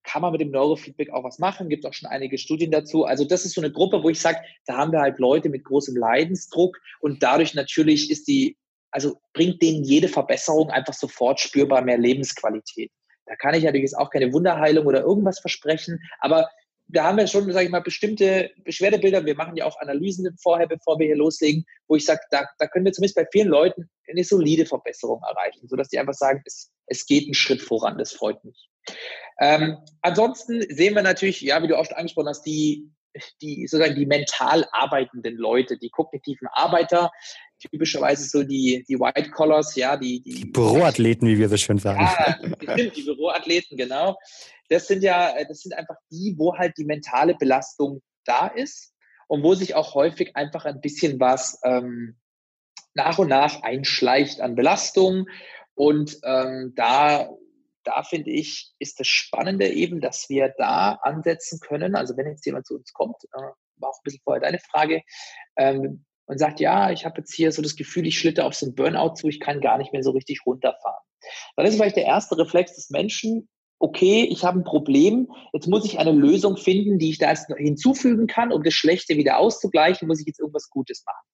Speaker 3: kann man mit dem Neurofeedback auch was machen, gibt auch schon einige Studien dazu. Also das ist so eine Gruppe, wo ich sage, da haben wir halt Leute mit großem Leidensdruck und dadurch natürlich ist die, also bringt denen jede Verbesserung einfach sofort spürbar mehr Lebensqualität. Da kann ich natürlich jetzt auch keine Wunderheilung oder irgendwas versprechen, aber da haben wir schon, sage ich mal, bestimmte Beschwerdebilder. Wir machen ja auch Analysen vorher, bevor wir hier loslegen, wo ich sage, da, da können wir zumindest bei vielen Leuten eine solide Verbesserung erreichen, sodass die einfach sagen, es, es geht einen Schritt voran. Das freut mich. Ähm, ansonsten sehen wir natürlich, ja, wie du oft angesprochen hast, die, die sozusagen die mental arbeitenden Leute, die kognitiven Arbeiter, typischerweise so die, die White Collars, ja, die, die,
Speaker 1: die Büroathleten, wie wir so schön sagen.
Speaker 3: Ja, stimmt, die Büroathleten, genau. Das sind ja, das sind einfach die, wo halt die mentale Belastung da ist und wo sich auch häufig einfach ein bisschen was ähm, nach und nach einschleicht an Belastung. Und ähm, da da finde ich, ist das Spannende eben, dass wir da ansetzen können. Also wenn jetzt jemand zu uns kommt, äh, war auch ein bisschen vorher deine Frage, ähm, und sagt, ja, ich habe jetzt hier so das Gefühl, ich schlitte auf so ein Burnout zu, ich kann gar nicht mehr so richtig runterfahren. Dann ist vielleicht der erste Reflex des Menschen, okay, ich habe ein Problem, jetzt muss ich eine Lösung finden, die ich da hinzufügen kann, um das Schlechte wieder auszugleichen, muss ich jetzt irgendwas Gutes machen.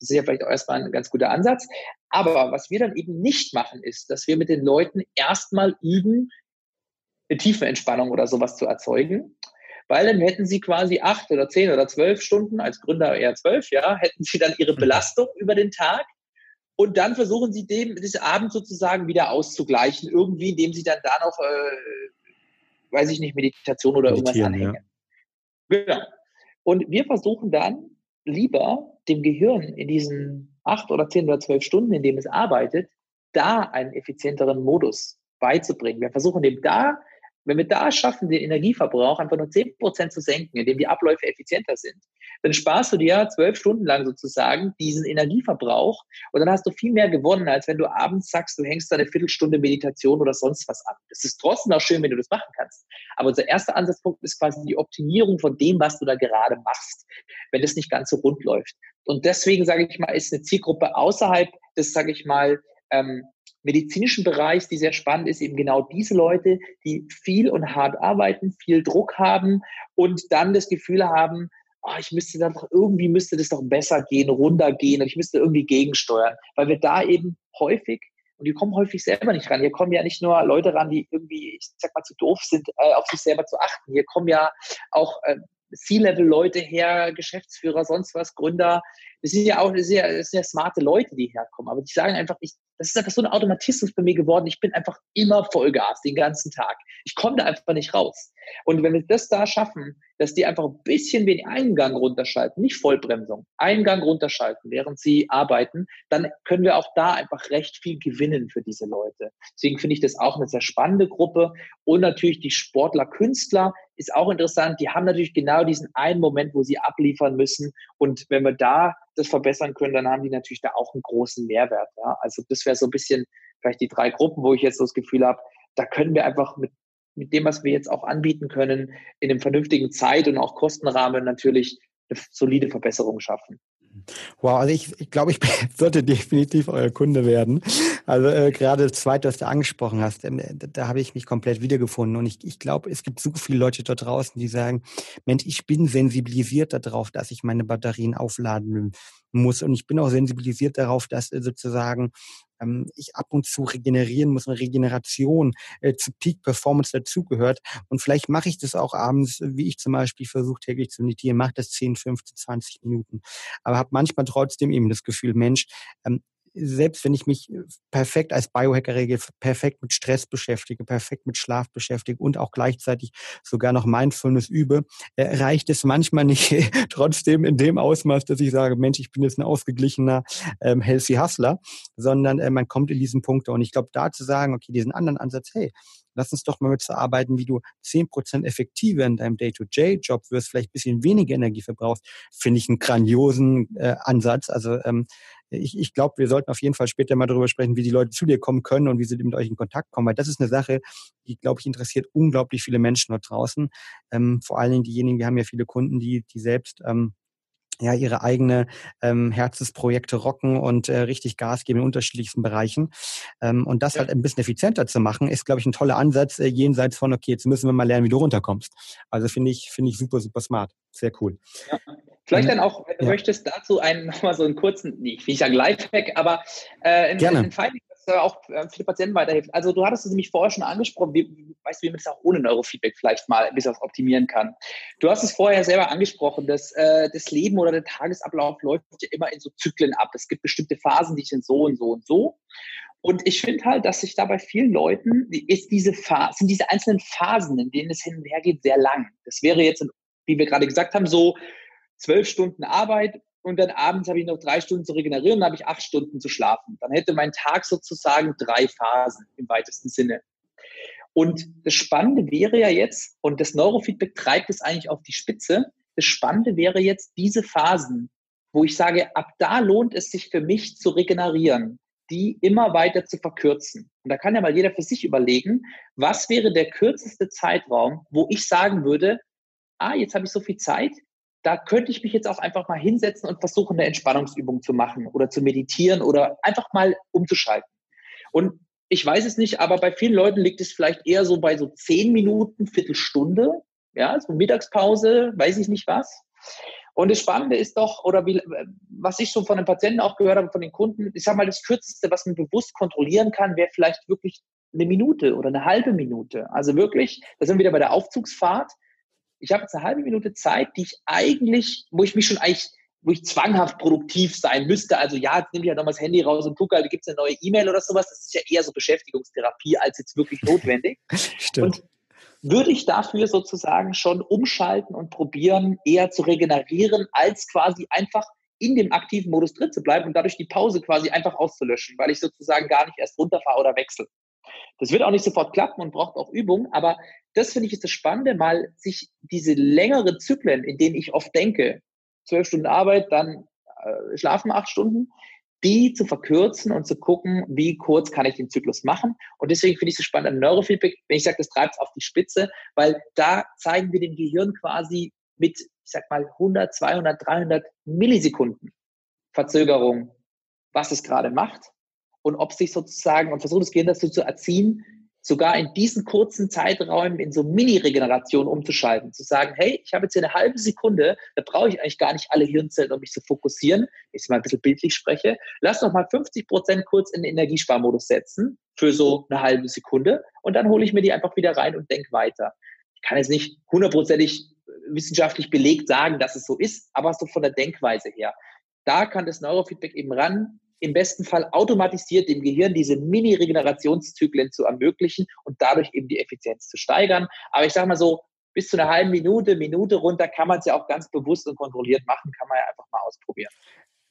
Speaker 3: Das ist ja vielleicht auch erstmal ein ganz guter Ansatz. Aber was wir dann eben nicht machen, ist, dass wir mit den Leuten erstmal üben, eine tiefe Entspannung oder sowas zu erzeugen. Weil dann hätten sie quasi acht oder zehn oder zwölf Stunden, als Gründer eher zwölf, ja, hätten sie dann ihre mhm. Belastung über den Tag. Und dann versuchen sie dem, diesen Abend sozusagen wieder auszugleichen, irgendwie, indem sie dann da noch, äh, weiß ich nicht, Meditation oder irgendwas anhängen. Ja. Genau. Und wir versuchen dann lieber dem Gehirn in diesen acht oder zehn oder zwölf Stunden, in dem es arbeitet, da einen effizienteren Modus beizubringen. Wir versuchen dem da wenn wir da schaffen, den Energieverbrauch einfach nur zehn Prozent zu senken, indem die Abläufe effizienter sind, dann sparst du dir zwölf Stunden lang sozusagen diesen Energieverbrauch und dann hast du viel mehr gewonnen, als wenn du abends sagst, du hängst da eine Viertelstunde Meditation oder sonst was an. Das ist trotzdem auch schön, wenn du das machen kannst. Aber unser erster Ansatzpunkt ist quasi die Optimierung von dem, was du da gerade machst, wenn das nicht ganz so rund läuft. Und deswegen sage ich mal, ist eine Zielgruppe außerhalb des, sage ich mal, ähm, medizinischen Bereichs, die sehr spannend ist, eben genau diese Leute, die viel und hart arbeiten, viel Druck haben und dann das Gefühl haben, oh, ich müsste dann doch irgendwie müsste das doch besser gehen, runtergehen ich müsste irgendwie gegensteuern, weil wir da eben häufig und die kommen häufig selber nicht ran. Hier kommen ja nicht nur Leute ran, die irgendwie, ich sag mal, zu doof sind, äh, auf sich selber zu achten. Hier kommen ja auch äh, C-Level-Leute her, Geschäftsführer, sonst was, Gründer. Das sind ja auch sind ja smarte Leute, die herkommen. Aber die sagen einfach, ich, das ist einfach so ein Automatismus bei mir geworden. Ich bin einfach immer Vollgas den ganzen Tag. Ich komme da einfach nicht raus. Und wenn wir das da schaffen, dass die einfach ein bisschen den Eingang runterschalten, nicht Vollbremsung, Eingang runterschalten, während sie arbeiten, dann können wir auch da einfach recht viel gewinnen für diese Leute. Deswegen finde ich das auch eine sehr spannende Gruppe. Und natürlich die Sportler, Künstler ist auch interessant. Die haben natürlich genau diesen einen Moment, wo sie abliefern müssen. Und wenn wir da das verbessern können, dann haben die natürlich da auch einen großen Mehrwert. Ja? Also das wäre so ein bisschen vielleicht die drei Gruppen, wo ich jetzt so das Gefühl habe, da können wir einfach mit mit dem, was wir jetzt auch anbieten können, in einem vernünftigen Zeit- und auch Kostenrahmen natürlich eine solide Verbesserung schaffen.
Speaker 1: Wow, also ich, ich glaube, ich <laughs> sollte definitiv euer Kunde werden. Also äh, gerade das Zweite, was du angesprochen hast, äh, da, da habe ich mich komplett wiedergefunden. Und ich, ich glaube, es gibt so viele Leute dort draußen, die sagen, Mensch, ich bin sensibilisiert darauf, dass ich meine Batterien aufladen muss. Und ich bin auch sensibilisiert darauf, dass äh, sozusagen ähm, ich ab und zu regenerieren muss, eine Regeneration äh, zu Peak Performance dazugehört. Und vielleicht mache ich das auch abends, wie ich zum Beispiel versuche täglich zu meditieren, mache das 10, 15, 20 Minuten. Aber habe manchmal trotzdem eben das Gefühl, Mensch, ähm, selbst wenn ich mich äh, perfekt als Biohacker regel, perfekt mit Stress beschäftige, perfekt mit Schlaf beschäftige und auch gleichzeitig sogar noch Mindfulness übe, äh, reicht es manchmal nicht <laughs> trotzdem in dem Ausmaß, dass ich sage, Mensch, ich bin jetzt ein ausgeglichener ähm, Healthy Hustler, sondern äh, man kommt in diesen Punkt. Und ich glaube, da zu sagen, okay, diesen anderen Ansatz, hey, lass uns doch mal mit zu arbeiten, wie du zehn Prozent effektiver in deinem Day-to-Day-Job wirst, vielleicht ein bisschen weniger Energie verbrauchst, finde ich einen grandiosen äh, Ansatz. Also ähm, ich, ich glaube, wir sollten auf jeden Fall später mal darüber sprechen, wie die Leute zu dir kommen können und wie sie mit euch in Kontakt kommen, weil das ist eine Sache, die, glaube ich, interessiert unglaublich viele Menschen dort draußen. Ähm, vor allen Dingen diejenigen, wir haben ja viele Kunden, die, die selbst ähm, ja ihre eigene ähm, Herzensprojekte rocken und äh, richtig Gas geben in unterschiedlichsten Bereichen. Ähm, und das ja. halt ein bisschen effizienter zu machen, ist, glaube ich, ein toller Ansatz, äh, jenseits von, okay, jetzt müssen wir mal lernen, wie du runterkommst. Also finde ich, finde ich super, super smart. Sehr cool.
Speaker 3: Ja. Vielleicht dann auch, wenn du ja. möchtest, dazu einen <laughs> nochmal so einen kurzen, nicht, wie ich sage, Lifehack, aber äh, ein,
Speaker 1: Gerne.
Speaker 3: ein Finding, das auch äh, viele Patienten weiterhilft. Also du hattest es nämlich vorher schon angesprochen, wie, weißt du, wie man das auch ohne Neurofeedback vielleicht mal ein bisschen optimieren kann. Du hast es vorher selber angesprochen, dass äh, das Leben oder der Tagesablauf läuft ja immer in so Zyklen ab. Es gibt bestimmte Phasen, die sind so und so und so. Und ich finde halt, dass sich da bei vielen Leuten ist diese Phase, sind diese einzelnen Phasen, in denen es hin und her geht, sehr lang. Das wäre jetzt, wie wir gerade gesagt haben, so zwölf Stunden Arbeit und dann abends habe ich noch drei Stunden zu regenerieren, dann habe ich acht Stunden zu schlafen. Dann hätte mein Tag sozusagen drei Phasen im weitesten Sinne. Und das Spannende wäre ja jetzt, und das Neurofeedback treibt es eigentlich auf die Spitze, das Spannende wäre jetzt diese Phasen, wo ich sage, ab da lohnt es sich für mich zu regenerieren, die immer weiter zu verkürzen. Und da kann ja mal jeder für sich überlegen, was wäre der kürzeste Zeitraum, wo ich sagen würde, ah, jetzt habe ich so viel Zeit, da könnte ich mich jetzt auch einfach mal hinsetzen und versuchen, eine Entspannungsübung zu machen oder zu meditieren oder einfach mal umzuschalten. Und ich weiß es nicht, aber bei vielen Leuten liegt es vielleicht eher so bei so zehn Minuten, Viertelstunde, ja, so Mittagspause, weiß ich nicht was. Und das Spannende ist doch, oder wie, was ich so von den Patienten auch gehört habe, von den Kunden, ich sag mal, das Kürzeste, was man bewusst kontrollieren kann, wäre vielleicht wirklich eine Minute oder eine halbe Minute. Also wirklich, da sind wir wieder bei der Aufzugsfahrt ich habe jetzt eine halbe Minute Zeit, die ich eigentlich, wo ich mich schon eigentlich, wo ich zwanghaft produktiv sein müsste. Also ja, jetzt nehme ich ja nochmal das Handy raus und gucke, da gibt es eine neue E-Mail oder sowas. Das ist ja eher so Beschäftigungstherapie als jetzt wirklich notwendig. <laughs>
Speaker 1: Stimmt.
Speaker 3: Und würde ich dafür sozusagen schon umschalten und probieren, eher zu regenerieren, als quasi einfach in dem aktiven Modus drin zu bleiben und dadurch die Pause quasi einfach auszulöschen, weil ich sozusagen gar nicht erst runterfahre oder wechsle. Das wird auch nicht sofort klappen und braucht auch Übung, aber das finde ich ist das Spannende, mal sich diese längeren Zyklen, in denen ich oft denke, zwölf Stunden Arbeit, dann äh, schlafen acht Stunden, die zu verkürzen und zu gucken, wie kurz kann ich den Zyklus machen. Und deswegen finde ich es so spannend an Neurofeedback, wenn ich sage, das treibt es auf die Spitze, weil da zeigen wir dem Gehirn quasi mit, ich sag mal, 100, 200, 300 Millisekunden Verzögerung, was es gerade macht und ob sich sozusagen, und versucht das Gehirn dazu zu erziehen, sogar in diesen kurzen Zeiträumen in so Mini-Regeneration umzuschalten, zu sagen, hey, ich habe jetzt hier eine halbe Sekunde, da brauche ich eigentlich gar nicht alle Hirnzellen, um mich zu fokussieren, ich mal ein bisschen bildlich spreche, lass doch mal 50 Prozent kurz in den Energiesparmodus setzen für so eine halbe Sekunde und dann hole ich mir die einfach wieder rein und denke weiter. Ich kann jetzt nicht hundertprozentig wissenschaftlich belegt sagen, dass es so ist, aber so von der Denkweise her. Da kann das Neurofeedback eben ran, im besten Fall automatisiert dem Gehirn diese Mini-Regenerationszyklen zu ermöglichen und dadurch eben die Effizienz zu steigern. Aber ich sage mal so, bis zu einer halben Minute, Minute runter kann man es ja auch ganz bewusst und kontrolliert machen, kann man ja einfach mal ausprobieren.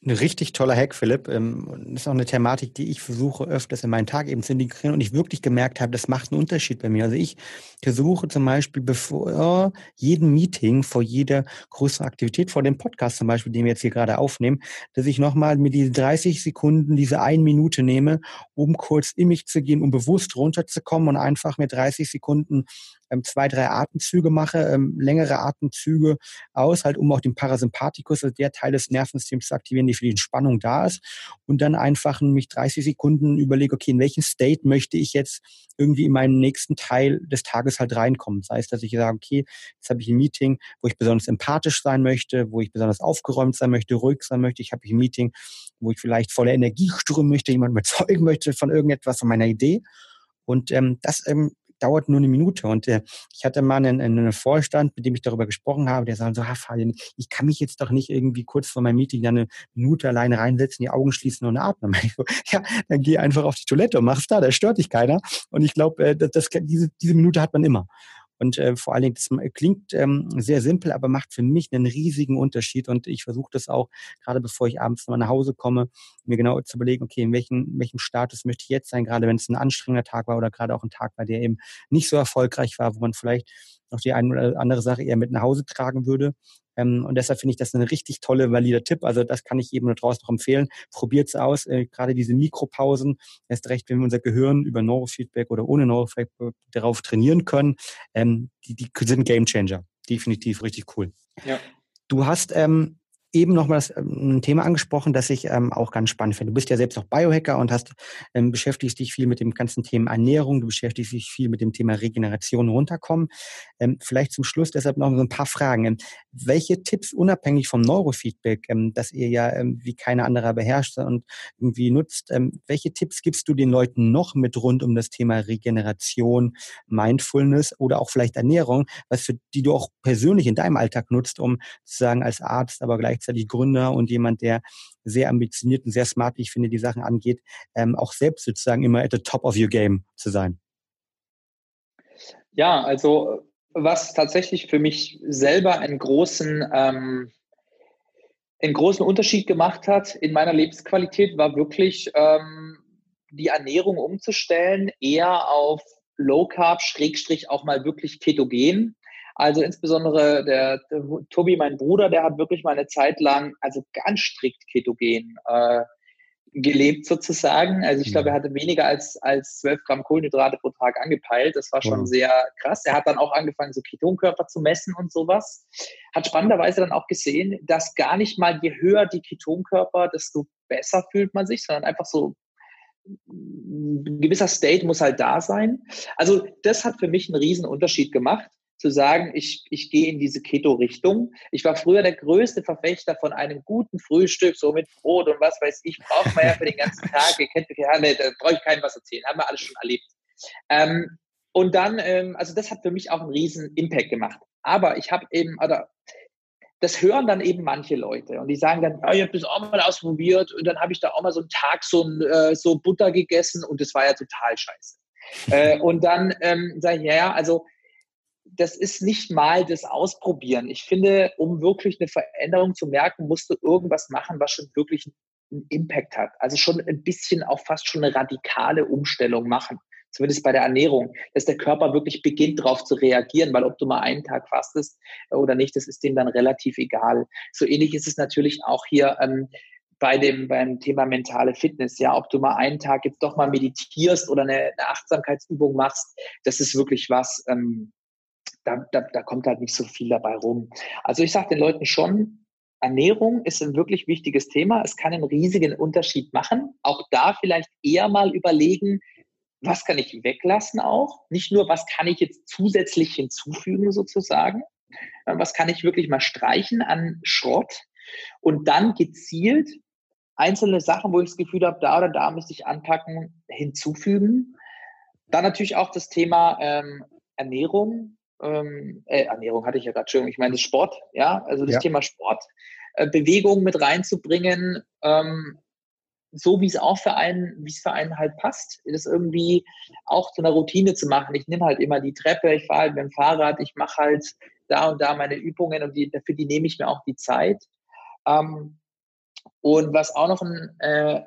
Speaker 1: Ein richtig toller Hack, Philipp. Ähm, das ist auch eine Thematik, die ich versuche öfters in meinen Tag eben zu integrieren und ich wirklich gemerkt habe, das macht einen Unterschied bei mir. Also ich versuche zum Beispiel bevor jedem Meeting, vor jeder größeren Aktivität, vor dem Podcast zum Beispiel, den wir jetzt hier gerade aufnehmen, dass ich nochmal mir diese 30 Sekunden, diese eine Minute nehme, um kurz in mich zu gehen, um bewusst runterzukommen und einfach mir 30 Sekunden ähm, zwei, drei Atemzüge mache, ähm, längere Atemzüge aus, halt um auch den Parasympathikus, also der Teil des Nervensystems zu aktivieren, die für die Entspannung da ist. Und dann einfach mich 30 Sekunden überlege, okay, in welchen State möchte ich jetzt irgendwie in meinen nächsten Teil des Tages halt reinkommen. Das heißt, dass ich sage, okay, jetzt habe ich ein Meeting, wo ich besonders empathisch sein möchte, wo ich besonders aufgeräumt sein möchte, ruhig sein möchte. Ich habe ein Meeting, wo ich vielleicht voller Energie strömen möchte, jemanden überzeugen möchte von irgendetwas, von meiner Idee. Und ähm, das ähm, dauert nur eine Minute. Und äh, ich hatte mal einen, einen Vorstand, mit dem ich darüber gesprochen habe, der sagt so, ha, Fabian, ich kann mich jetzt doch nicht irgendwie kurz vor meinem Meeting dann eine Minute alleine reinsetzen, die Augen schließen und atmen. <laughs> Ja, dann geh einfach auf die Toilette und mach's da, da stört dich keiner. Und ich glaube, äh, das, das, diese, diese Minute hat man immer. Und äh, vor allen Dingen, das klingt ähm, sehr simpel, aber macht für mich einen riesigen Unterschied. Und ich versuche das auch, gerade bevor ich abends mal nach Hause komme, mir genau zu überlegen, okay, in welchem, welchem Status möchte ich jetzt sein, gerade wenn es ein anstrengender Tag war oder gerade auch ein Tag war, der eben nicht so erfolgreich war, wo man vielleicht noch die eine oder andere Sache eher mit nach Hause tragen würde. Ähm, und deshalb finde ich das ein richtig tolle, valider Tipp. Also das kann ich jedem da draußen noch empfehlen. Probiert es aus. Äh, gerade diese Mikropausen, erst recht, wenn wir unser Gehirn über Neurofeedback oder ohne Neurofeedback darauf trainieren können, ähm, die, die sind Gamechanger. Definitiv richtig cool. Ja. Du hast ähm, eben nochmal ähm, ein Thema angesprochen, das ich ähm, auch ganz spannend finde. Du bist ja selbst auch Biohacker und hast ähm, beschäftigst dich viel mit dem ganzen Thema Ernährung, du beschäftigst dich viel mit dem Thema Regeneration runterkommen. Ähm, vielleicht zum Schluss deshalb noch so ein paar Fragen. Ähm, welche Tipps unabhängig vom Neurofeedback, ähm, das ihr ja ähm, wie keine andere beherrscht und irgendwie nutzt, welche Tipps gibst du den Leuten noch mit rund um das Thema Regeneration, Mindfulness oder auch vielleicht Ernährung, was für die du auch persönlich in deinem Alltag nutzt, um sozusagen als Arzt, aber gleichzeitig gleichzeitig Gründer und jemand, der sehr ambitioniert und sehr smart, wie ich finde, die Sachen angeht, ähm, auch selbst sozusagen immer at the top of your game zu sein?
Speaker 3: Ja, also was tatsächlich für mich selber einen großen, ähm, einen großen Unterschied gemacht hat in meiner Lebensqualität, war wirklich ähm, die Ernährung umzustellen, eher auf Low Carb, Schrägstrich auch mal wirklich ketogen. Also insbesondere der, der, Tobi, mein Bruder, der hat wirklich mal eine Zeit lang, also ganz strikt ketogen äh, gelebt sozusagen. Also ich glaube, er hatte weniger als, als 12 Gramm Kohlenhydrate pro Tag angepeilt. Das war schon wow. sehr krass. Er hat dann auch angefangen, so Ketonkörper zu messen und sowas. Hat spannenderweise dann auch gesehen, dass gar nicht mal je höher die Ketonkörper, desto besser fühlt man sich, sondern einfach so ein gewisser State muss halt da sein. Also das hat für mich einen riesen Unterschied gemacht zu sagen, ich, ich gehe in diese Keto-Richtung. Ich war früher der größte Verfechter von einem guten Frühstück, so mit Brot und was weiß ich, braucht man ja für den ganzen Tag. Ihr kennt mich ja, ne, da brauche ich keinem was erzählen, haben wir alles schon erlebt. Ähm, und dann, ähm, also das hat für mich auch einen riesen Impact gemacht. Aber ich habe eben, oder das hören dann eben manche Leute und die sagen dann, ja, ich habe das auch mal ausprobiert und dann habe ich da auch mal so einen Tag so, ein, äh, so Butter gegessen und das war ja total scheiße. Äh, und dann ähm, sage ich, ja, ja, also das ist nicht mal das Ausprobieren. Ich finde, um wirklich eine Veränderung zu merken, musst du irgendwas machen, was schon wirklich einen Impact hat. Also schon ein bisschen auch fast schon eine radikale Umstellung machen. zumindest bei der Ernährung, dass der Körper wirklich beginnt, darauf zu reagieren, weil ob du mal einen Tag fastest oder nicht, das ist dem dann relativ egal. So ähnlich ist es natürlich auch hier ähm, bei dem beim Thema mentale Fitness. Ja, ob du mal einen Tag jetzt doch mal meditierst oder eine, eine Achtsamkeitsübung machst, das ist wirklich was. Ähm, da, da, da kommt halt nicht so viel dabei rum. Also ich sage den Leuten schon, Ernährung ist ein wirklich wichtiges Thema. Es kann einen riesigen Unterschied machen. Auch da vielleicht eher mal überlegen, was kann ich weglassen auch? Nicht nur, was kann ich jetzt zusätzlich hinzufügen sozusagen? Äh, was kann ich wirklich mal streichen an Schrott? Und dann gezielt einzelne Sachen, wo ich das Gefühl habe, da oder da müsste ich anpacken, hinzufügen. Dann natürlich auch das Thema ähm, Ernährung. Ähm, äh, Ernährung hatte ich ja gerade schon. Ich meine, Sport, ja, also das ja. Thema Sport. Äh, Bewegung mit reinzubringen, ähm, so wie es auch für einen, wie es für einen halt passt, das irgendwie auch zu einer Routine zu machen. Ich nehme halt immer die Treppe, ich fahre halt mit dem Fahrrad, ich mache halt da und da meine Übungen und die, dafür die nehme ich mir auch die Zeit. Ähm, und was auch noch ein, äh,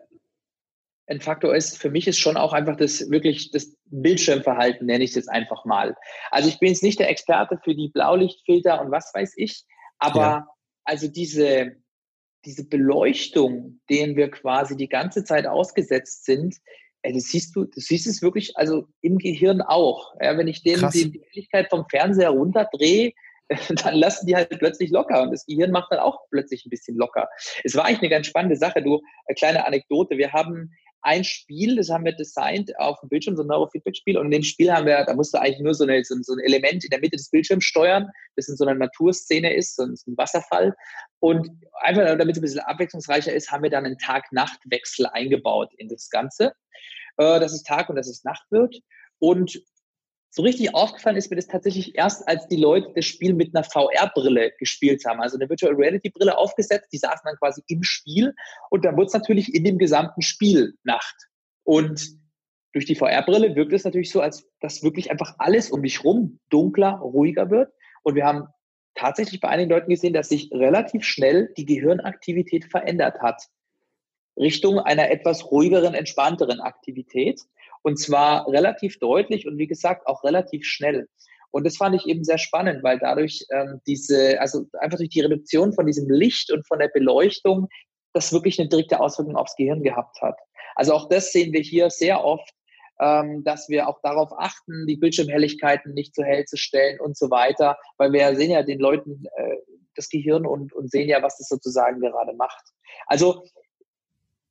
Speaker 3: ein Faktor ist, für mich ist schon auch einfach das wirklich das Bildschirmverhalten, nenne ich es jetzt einfach mal. Also ich bin jetzt nicht der Experte für die Blaulichtfilter und was weiß ich, aber ja. also diese, diese Beleuchtung, denen wir quasi die ganze Zeit ausgesetzt sind, das siehst du, du siehst es wirklich, also im Gehirn auch. Ja, wenn ich denen die Helligkeit vom Fernseher runterdrehe, <laughs> dann lassen die halt plötzlich locker und das Gehirn macht dann auch plötzlich ein bisschen locker. Es war eigentlich eine ganz spannende Sache. Du, eine kleine Anekdote. Wir haben ein Spiel, das haben wir designt auf dem Bildschirm, so ein Neurofeedback-Spiel. Und in dem Spiel haben wir, da musst du eigentlich nur so, eine, so, ein Element in der Mitte des Bildschirms steuern, das in so einer Naturszene ist, so ein, so ein Wasserfall. Und einfach damit es ein bisschen abwechslungsreicher ist, haben wir dann einen Tag-Nacht-Wechsel eingebaut in das Ganze, äh, dass es Tag und dass es Nacht wird. Und so richtig aufgefallen ist mir das tatsächlich erst, als die Leute das Spiel mit einer VR-Brille gespielt haben, also eine Virtual Reality-Brille aufgesetzt. Die saßen dann quasi im Spiel und dann wurde es natürlich in dem gesamten Spiel Nacht. Und durch die VR-Brille wirkt es natürlich so, als dass wirklich einfach alles um dich rum dunkler, ruhiger wird. Und wir haben tatsächlich bei einigen Leuten gesehen, dass sich relativ schnell die Gehirnaktivität verändert hat. Richtung einer etwas ruhigeren, entspannteren Aktivität. Und zwar relativ deutlich und wie gesagt auch relativ schnell. Und das fand ich eben sehr spannend, weil dadurch ähm, diese, also einfach durch die Reduktion von diesem Licht und von der Beleuchtung, das wirklich eine direkte Auswirkung aufs Gehirn gehabt hat. Also auch das sehen wir hier sehr oft, ähm, dass wir auch darauf achten, die Bildschirmhelligkeiten nicht zu hell zu stellen und so weiter, weil wir sehen ja den Leuten äh, das Gehirn und, und sehen ja, was das sozusagen gerade macht. Also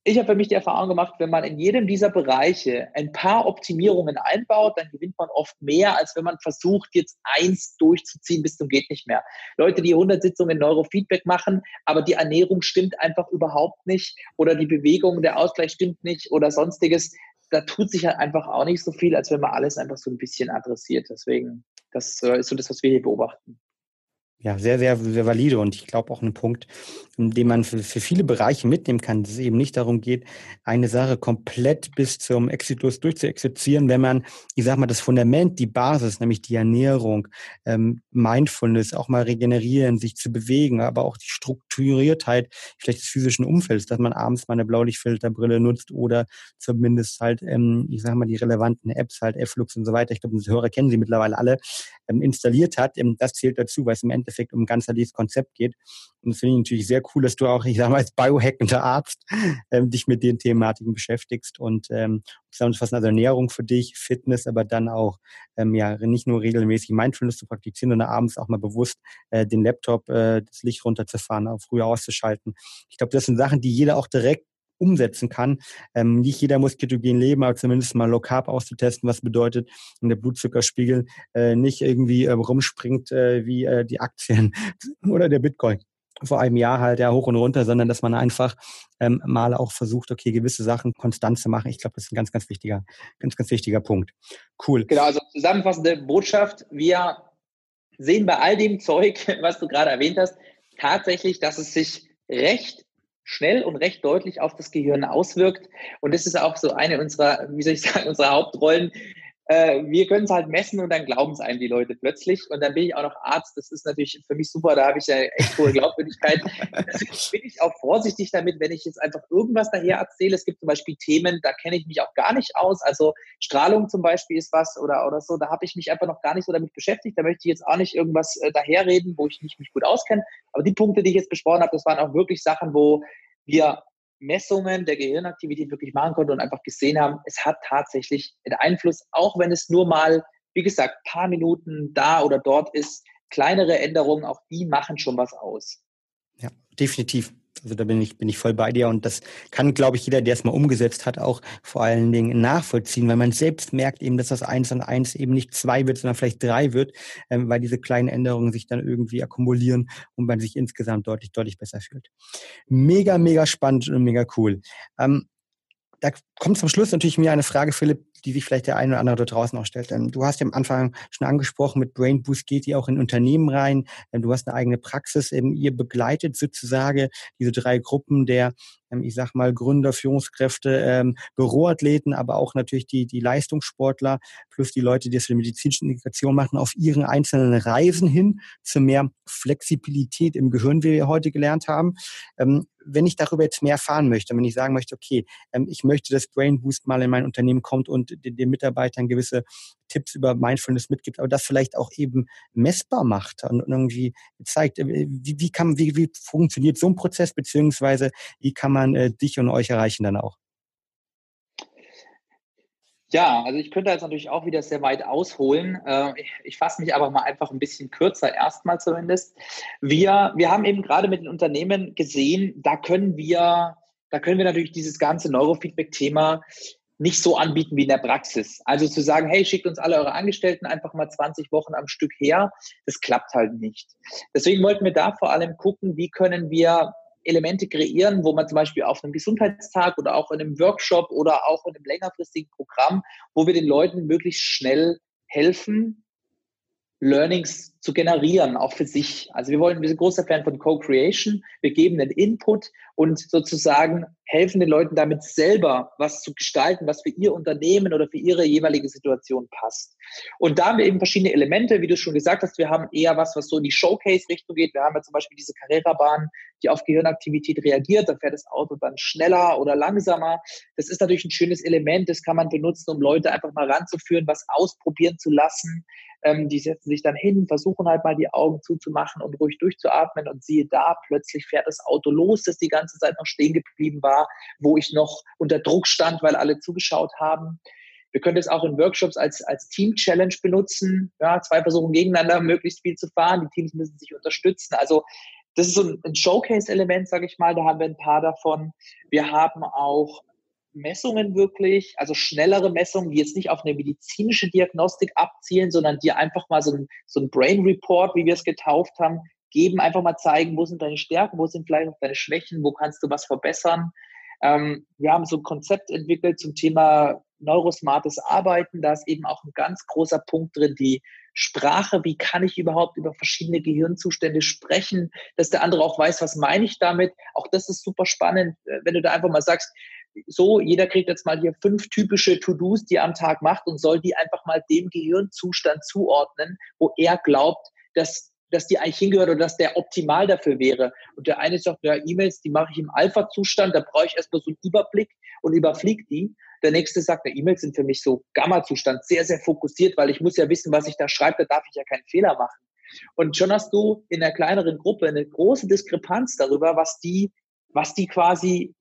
Speaker 3: ich habe für mich die Erfahrung gemacht, wenn man in jedem dieser Bereiche ein paar Optimierungen einbaut, dann gewinnt man oft mehr, als wenn man versucht, jetzt eins durchzuziehen bis zum geht nicht mehr. Leute, die 100 Sitzungen Neurofeedback machen, aber die Ernährung stimmt einfach überhaupt nicht oder die Bewegung, der Ausgleich stimmt nicht oder sonstiges, da tut sich halt einfach auch nicht so viel, als wenn man alles einfach so ein bisschen adressiert. Deswegen, das äh, ist so das, was wir hier beobachten
Speaker 1: ja, sehr, sehr, sehr valide und ich glaube auch ein Punkt, den man für, für viele Bereiche mitnehmen kann, dass es eben nicht darum geht, eine Sache komplett bis zum Exitus durchzuexerzieren, wenn man, ich sag mal, das Fundament, die Basis, nämlich die Ernährung, ähm, Mindfulness, auch mal regenerieren, sich zu bewegen, aber auch die Strukturiertheit vielleicht des physischen Umfelds, dass man abends mal eine Blaulichtfilterbrille nutzt oder zumindest halt, ähm, ich sag mal, die relevanten Apps, halt Flux und so weiter, ich glaube, unsere Hörer kennen sie mittlerweile alle, ähm, installiert hat. Ähm, das zählt dazu, weil es im Endeffekt Endeffekt um ein ganzheitliches Konzept geht. Und das finde ich natürlich sehr cool, dass du auch, ich sage mal, als biohackender Arzt ähm, dich mit den Thematiken beschäftigst und ähm, zusammenfassen, also Ernährung für dich, Fitness, aber dann auch ähm, ja nicht nur regelmäßig Mindfulness zu praktizieren, sondern abends auch mal bewusst äh, den Laptop, äh, das Licht runterzufahren, auch früher auszuschalten. Ich glaube, das sind Sachen, die jeder auch direkt umsetzen kann. Ähm, nicht jeder muss ketogen leben, aber zumindest mal Low Carb auszutesten, was bedeutet, wenn der Blutzuckerspiegel äh, nicht irgendwie äh, rumspringt äh, wie äh, die Aktien <laughs> oder der Bitcoin vor einem Jahr halt ja hoch und runter, sondern dass man einfach ähm, mal auch versucht, okay, gewisse Sachen konstant zu machen. Ich glaube, das ist ein ganz, ganz wichtiger, ganz, ganz wichtiger Punkt. Cool.
Speaker 3: Genau, also zusammenfassende Botschaft, wir sehen bei all dem Zeug, <laughs> was du gerade erwähnt hast, tatsächlich, dass es sich recht schnell und recht deutlich auf das Gehirn auswirkt. Und das ist auch so eine unserer, wie soll ich sagen, <laughs> unserer Hauptrollen, äh, wir können es halt messen und dann glauben es einem die Leute plötzlich. Und dann bin ich auch noch Arzt. Das ist natürlich für mich super. Da habe ich ja echt hohe Glaubwürdigkeit. <laughs> Deswegen bin ich auch vorsichtig damit, wenn ich jetzt einfach irgendwas daher erzähle. Es gibt zum Beispiel Themen, da kenne ich mich auch gar nicht aus. Also Strahlung zum Beispiel ist was oder, oder so. Da habe ich mich einfach noch gar nicht so damit beschäftigt. Da möchte ich jetzt auch nicht irgendwas äh, daherreden, wo ich nicht mich gut auskenne. Aber die Punkte, die ich jetzt besprochen habe, das waren auch wirklich Sachen, wo wir Messungen der Gehirnaktivität wirklich machen konnten und einfach gesehen haben, es hat tatsächlich einen Einfluss, auch wenn es nur mal, wie gesagt, paar Minuten da oder dort ist. Kleinere Änderungen, auch die machen schon was aus.
Speaker 1: Definitiv. Also da bin ich, bin ich voll bei dir und das kann, glaube ich, jeder, der es mal umgesetzt hat, auch vor allen Dingen nachvollziehen, weil man selbst merkt eben, dass das eins und eins eben nicht zwei wird, sondern vielleicht drei wird, ähm, weil diese kleinen Änderungen sich dann irgendwie akkumulieren und man sich insgesamt deutlich, deutlich besser fühlt. Mega, mega spannend und mega cool. Ähm, da kommt zum Schluss natürlich mir eine Frage, Philipp, die sich vielleicht der eine oder andere da draußen auch stellt. Ähm, du hast ja am Anfang schon angesprochen, mit Brain Boost geht ihr auch in Unternehmen rein. Ähm, du hast eine eigene Praxis. Ähm, ihr begleitet sozusagen diese drei Gruppen der ich sag mal, Gründer, Führungskräfte, Büroathleten, aber auch natürlich die, die Leistungssportler plus die Leute, die es für medizinische Indikation machen, auf ihren einzelnen Reisen hin zu mehr Flexibilität im Gehirn, wie wir heute gelernt haben. Wenn ich darüber jetzt mehr erfahren möchte, wenn ich sagen möchte, okay, ich möchte, dass Brain Boost mal in mein Unternehmen kommt und den, den Mitarbeitern gewisse Tipps über Mindfulness mitgibt, aber das vielleicht auch eben messbar macht und irgendwie zeigt, äh, wie, wie, kann, wie, wie funktioniert so ein Prozess, beziehungsweise wie kann man äh, dich und euch erreichen dann auch?
Speaker 3: Ja, also ich könnte jetzt natürlich auch wieder sehr weit ausholen. Äh, ich fasse mich aber mal einfach ein bisschen kürzer, erstmal zumindest. Wir, wir haben eben gerade mit den Unternehmen gesehen, da können wir, da können wir natürlich dieses ganze Neurofeedback-Thema nicht so anbieten wie in der Praxis. Also zu sagen, hey, schickt uns alle eure Angestellten einfach mal 20 Wochen am Stück her, das klappt halt nicht. Deswegen wollten wir da vor allem gucken, wie können wir Elemente kreieren, wo man zum Beispiel auf einem Gesundheitstag oder auch in einem Workshop oder auch in einem längerfristigen Programm, wo wir den Leuten möglichst schnell helfen, Learnings zu generieren, auch für sich. Also wir wollen, wir sind großer Fan von Co-Creation. Wir geben den Input und sozusagen helfen den Leuten damit selber was zu gestalten, was für ihr Unternehmen oder für ihre jeweilige Situation passt. Und da haben wir eben verschiedene Elemente, wie du schon gesagt hast. Wir haben eher was, was so in die Showcase-Richtung geht. Wir haben ja zum Beispiel diese Carrera-Bahn, die auf Gehirnaktivität reagiert. Da fährt das Auto dann schneller oder langsamer. Das ist natürlich ein schönes Element. Das kann man benutzen, um Leute einfach mal ranzuführen, was ausprobieren zu lassen. Ähm, die setzen sich dann hin, versuchen halt mal die Augen zuzumachen und ruhig durchzuatmen und siehe da, plötzlich fährt das Auto los, das die ganze Zeit noch stehen geblieben war, wo ich noch unter Druck stand, weil alle zugeschaut haben. Wir können das auch in Workshops als, als Team-Challenge benutzen. Ja, zwei versuchen gegeneinander möglichst viel zu fahren. Die Teams müssen sich unterstützen. Also das ist so ein Showcase-Element, sage ich mal. Da haben wir ein paar davon. Wir haben auch Messungen wirklich, also schnellere Messungen, die jetzt nicht auf eine medizinische Diagnostik abzielen, sondern dir einfach mal so ein, so ein Brain Report, wie wir es getauft haben, geben, einfach mal zeigen, wo sind deine Stärken, wo sind vielleicht auch deine Schwächen, wo kannst du was verbessern. Ähm, wir haben so ein Konzept entwickelt zum Thema neurosmartes Arbeiten. Da ist eben auch ein ganz großer Punkt drin, die Sprache. Wie kann ich überhaupt über verschiedene Gehirnzustände sprechen, dass der andere auch weiß, was meine ich damit. Auch das ist super spannend, äh, wenn du da einfach mal sagst, so, jeder kriegt jetzt mal hier fünf typische To-Dos, die er am Tag macht und soll die einfach mal dem Gehirnzustand zuordnen, wo er glaubt, dass dass die eigentlich hingehört oder dass der optimal dafür wäre. Und der eine sagt, ja, E-Mails, die mache ich im Alpha-Zustand, da brauche ich erstmal so einen Überblick und überfliegt die. Der nächste sagt, E-Mails sind für mich so Gamma-Zustand, sehr, sehr fokussiert, weil ich muss ja wissen, was ich da schreibe, da darf ich ja keinen Fehler machen. Und schon hast du in einer kleineren Gruppe eine große Diskrepanz darüber, was die, was die quasi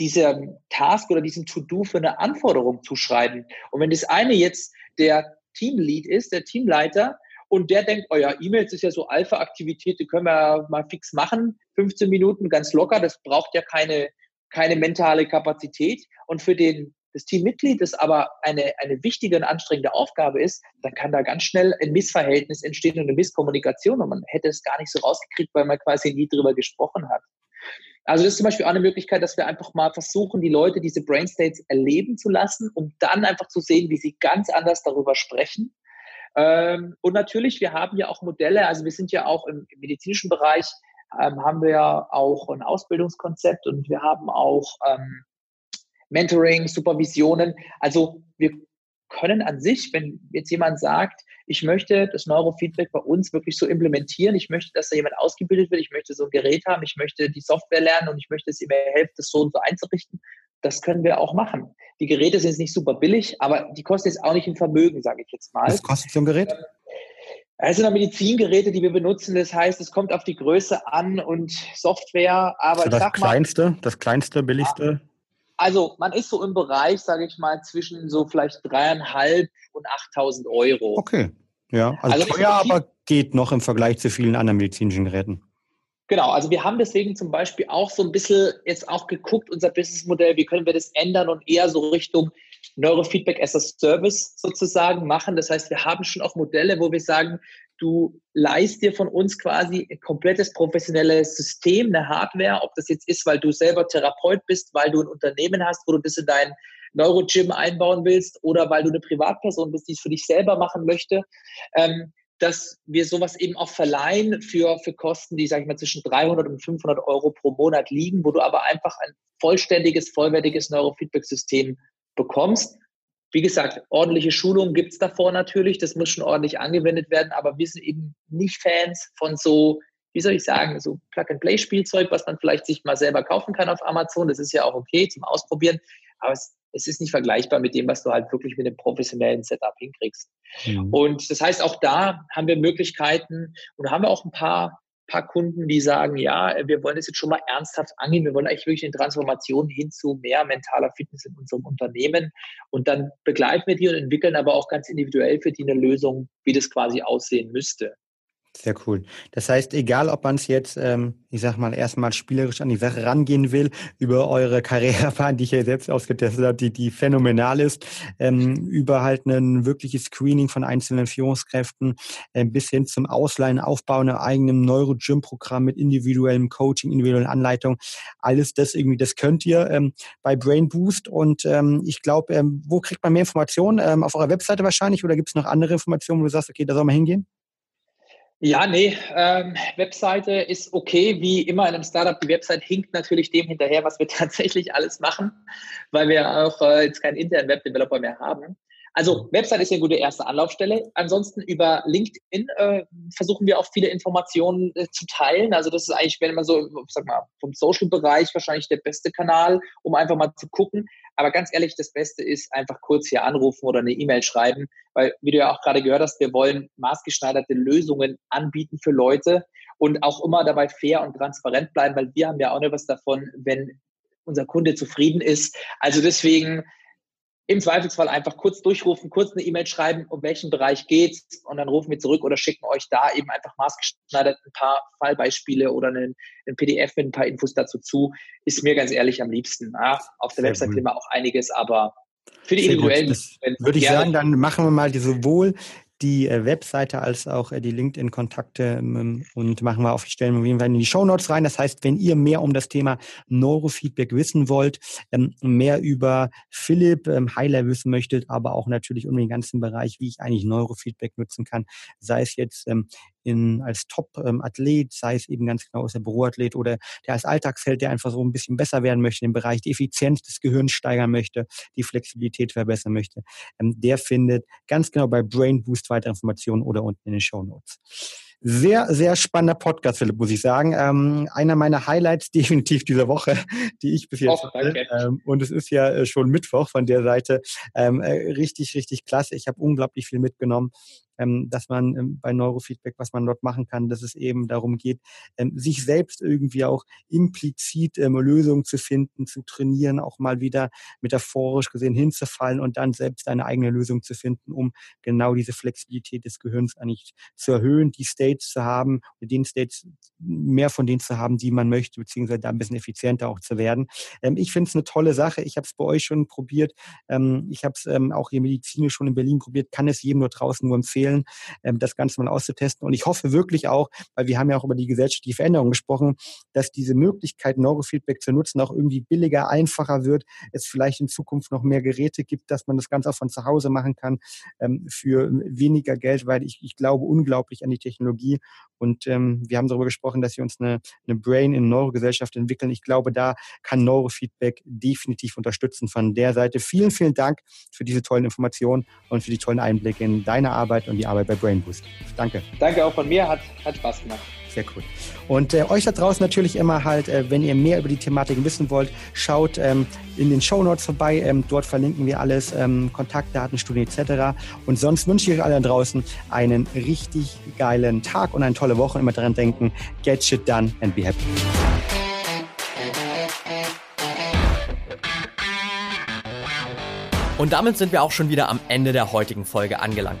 Speaker 3: diesem Task oder diesem To-Do für eine Anforderung zuschreiben. Und wenn das eine jetzt der Teamlead ist, der Teamleiter, und der denkt, oh ja, E-Mails ist ja so Alpha-Aktivität, die können wir mal fix machen, 15 Minuten ganz locker, das braucht ja keine, keine mentale Kapazität. Und für den, das Teammitglied, das aber eine, eine wichtige und anstrengende Aufgabe ist, dann kann da ganz schnell ein Missverhältnis entstehen und eine Misskommunikation und man hätte es gar nicht so rausgekriegt, weil man quasi nie drüber gesprochen hat. Also das ist zum Beispiel auch eine Möglichkeit, dass wir einfach mal versuchen, die Leute diese Brain States erleben zu lassen, um dann einfach zu sehen, wie sie ganz anders darüber sprechen. Ähm, und natürlich, wir haben ja auch Modelle, also wir sind ja auch im, medizinischen Bereich, ähm, haben wir ja auch ein Ausbildungskonzept und wir haben auch ähm, Mentoring, Supervisionen. Also wir können an sich, wenn jetzt jemand sagt, ich möchte das Neurofeedback bei uns wirklich so implementieren, ich möchte, dass da jemand ausgebildet wird, ich möchte so ein Gerät haben, ich möchte die Software lernen und ich möchte es ihm helfen, das so und so einzurichten, das können wir auch machen. Die Geräte sind jetzt nicht super billig, aber die kosten jetzt auch nicht ein Vermögen, sage ich jetzt mal.
Speaker 1: Was kostet so ein Gerät?
Speaker 3: Es sind Medizingeräte, die wir benutzen. Das heißt, es kommt auf die Größe an und Software. Aber
Speaker 1: also das kleinste, mal, das kleinste, billigste.
Speaker 3: Also man ist so im Bereich, sage ich mal, zwischen so vielleicht dreieinhalb und 8.000 Euro.
Speaker 1: Okay, ja, also, also teuer, aber geht noch im Vergleich zu vielen anderen medizinischen Geräten.
Speaker 3: Genau, also wir haben deswegen zum Beispiel auch so ein bisschen jetzt auch geguckt, unser Businessmodell, wie können wir das ändern und eher so Richtung Neurofeedback as a Service sozusagen machen. Das heißt, wir haben schon auch Modelle, wo wir sagen, du leist dir von uns quasi ein komplettes professionelles System, eine Hardware, ob das jetzt ist, weil du selber Therapeut bist, weil du ein Unternehmen hast, wo du das in dein Neurogym einbauen willst oder weil du eine Privatperson bist, die es für dich selber machen möchte. Ähm, dass wir sowas eben auch verleihen für, für Kosten, die, sage ich mal, zwischen 300 und 500 Euro pro Monat liegen, wo du aber einfach ein vollständiges, vollwertiges Neurofeedback-System bekommst. Wie gesagt, ordentliche Schulungen gibt es davor natürlich, das muss schon ordentlich angewendet werden, aber wir sind eben nicht Fans von so, wie soll ich sagen, so Plug-and-Play-Spielzeug, was man vielleicht sich mal selber kaufen kann auf Amazon. Das ist ja auch okay zum Ausprobieren, aber es es ist nicht vergleichbar mit dem, was du halt wirklich mit einem professionellen Setup hinkriegst. Mhm. Und das heißt, auch da haben wir Möglichkeiten und haben wir auch ein paar, paar Kunden, die sagen, ja, wir wollen das jetzt schon mal ernsthaft angehen. Wir wollen eigentlich wirklich eine Transformation hin zu mehr mentaler Fitness in unserem Unternehmen. Und dann begleiten wir die und entwickeln aber auch ganz individuell für die eine Lösung, wie das quasi aussehen müsste.
Speaker 1: Sehr cool. Das heißt, egal ob man es jetzt, ähm, ich sag mal, erstmal spielerisch an die Sache rangehen will, über eure Karrierebahn, die ich ja selbst ausgetestet habe, die, die phänomenal ist, ähm, über halt ein wirkliches Screening von einzelnen Führungskräften, äh, bis hin zum Ausleihen, Aufbauen einer eigenen Neuro-Gym-Programm mit individuellem Coaching, individuellen Anleitung. Alles das irgendwie, das könnt ihr ähm, bei Brain Boost. Und ähm, ich glaube, ähm, wo kriegt man mehr Informationen? Ähm, auf eurer Webseite wahrscheinlich oder gibt es noch andere Informationen, wo du sagst, okay, da soll man hingehen?
Speaker 3: Ja, nee, ähm, Webseite ist okay, wie immer in einem Startup. Die Website hinkt natürlich dem hinterher, was wir <laughs> tatsächlich alles machen, weil wir auch äh, jetzt keinen internen Webdeveloper mehr haben. Also Website ist eine gute erste Anlaufstelle. Ansonsten über LinkedIn äh, versuchen wir auch viele Informationen äh, zu teilen. Also das ist eigentlich, wenn man so, sag mal, vom Social-Bereich wahrscheinlich der beste Kanal, um einfach mal zu gucken. Aber ganz ehrlich, das Beste ist einfach kurz hier anrufen oder eine E-Mail schreiben, weil, wie du ja auch gerade gehört hast, wir wollen maßgeschneiderte Lösungen anbieten für Leute und auch immer dabei fair und transparent bleiben, weil wir haben ja auch noch was davon, wenn unser Kunde zufrieden ist. Also deswegen im Zweifelsfall einfach kurz durchrufen, kurz eine E-Mail schreiben, um welchen Bereich geht's und dann rufen wir zurück oder schicken euch da eben einfach maßgeschneidert ein paar Fallbeispiele oder einen, einen PDF mit ein paar Infos dazu zu. Ist mir ganz ehrlich am liebsten. Ja, auf der Sehr Website cool. auch einiges, aber für die individuellen.
Speaker 1: Würde ich sagen, dann machen wir mal sowohl die äh, Webseite als auch äh, die LinkedIn-Kontakte ähm, und machen wir auf, stellen wir auf jeden Fall in die Show Notes rein. Das heißt, wenn ihr mehr um das Thema Neurofeedback wissen wollt, ähm, mehr über Philipp ähm, Heiler wissen möchtet, aber auch natürlich um den ganzen Bereich, wie ich eigentlich Neurofeedback nutzen kann, sei es jetzt ähm, in, als Top-Athlet, sei es eben ganz genau als der Büroathlet oder der als Alltagsheld, der einfach so ein bisschen besser werden möchte, im Bereich die Effizienz des Gehirns steigern möchte, die Flexibilität verbessern möchte, ähm, der findet ganz genau bei Brain Boost weitere Informationen oder unten in den Show Notes. Sehr, sehr spannender Podcast, Philipp, muss ich sagen. Ähm, einer meiner Highlights <laughs> definitiv dieser Woche, die ich bis jetzt oh, hatte. Ähm, und es ist ja äh, schon Mittwoch von der Seite. Ähm, äh, richtig, richtig klasse. Ich habe unglaublich viel mitgenommen ähm, dass man ähm, bei Neurofeedback, was man dort machen kann, dass es eben darum geht, ähm, sich selbst irgendwie auch implizit ähm, Lösungen zu finden, zu trainieren, auch mal wieder metaphorisch gesehen hinzufallen und dann selbst eine eigene Lösung zu finden, um genau diese Flexibilität des Gehirns eigentlich zu erhöhen, die States zu haben, den States mehr von denen zu haben, die man möchte, beziehungsweise da ein bisschen effizienter auch zu werden. Ähm, ich finde es eine tolle Sache. Ich habe es bei euch schon probiert. Ähm, ich habe es ähm, auch hier medizinisch schon in Berlin probiert, kann es jedem nur draußen nur empfehlen empfehlen, ähm, das Ganze mal auszutesten. Und ich hoffe wirklich auch, weil wir haben ja auch über die gesellschaftliche Veränderung gesprochen, dass diese Möglichkeit, Neurofeedback zu nutzen, auch irgendwie billiger, einfacher wird. Es vielleicht in Zukunft noch mehr Geräte gibt, dass man das Ganze auch von zu Hause machen kann ähm, für weniger Geld, weil ich, ich glaube unglaublich an die Technologie. Und ähm, wir haben darüber gesprochen, dass wir uns eine, eine Brain in Neurogesellschaft entwickeln. Ich glaube, da kann Neurofeedback definitiv unterstützen. Von der Seite vielen, vielen Dank für diese tollen Informationen und für die tollen Einblicke in deine Arbeit und die Arbeit bei Brain Boost. Danke.
Speaker 3: Danke auch von mir, hat, hat Spaß gemacht.
Speaker 1: Sehr cool. Und äh, euch da draußen natürlich immer halt, äh, wenn ihr mehr über die Thematik wissen wollt, schaut ähm, in den Show Notes vorbei. Ähm, dort verlinken wir alles, ähm, Kontaktdaten, Studien etc. Und sonst wünsche ich euch allen da draußen einen richtig geilen Tag und eine tolle Woche. Und immer daran denken, get shit done and be happy.
Speaker 2: Und damit sind wir auch schon wieder am Ende der heutigen Folge angelangt.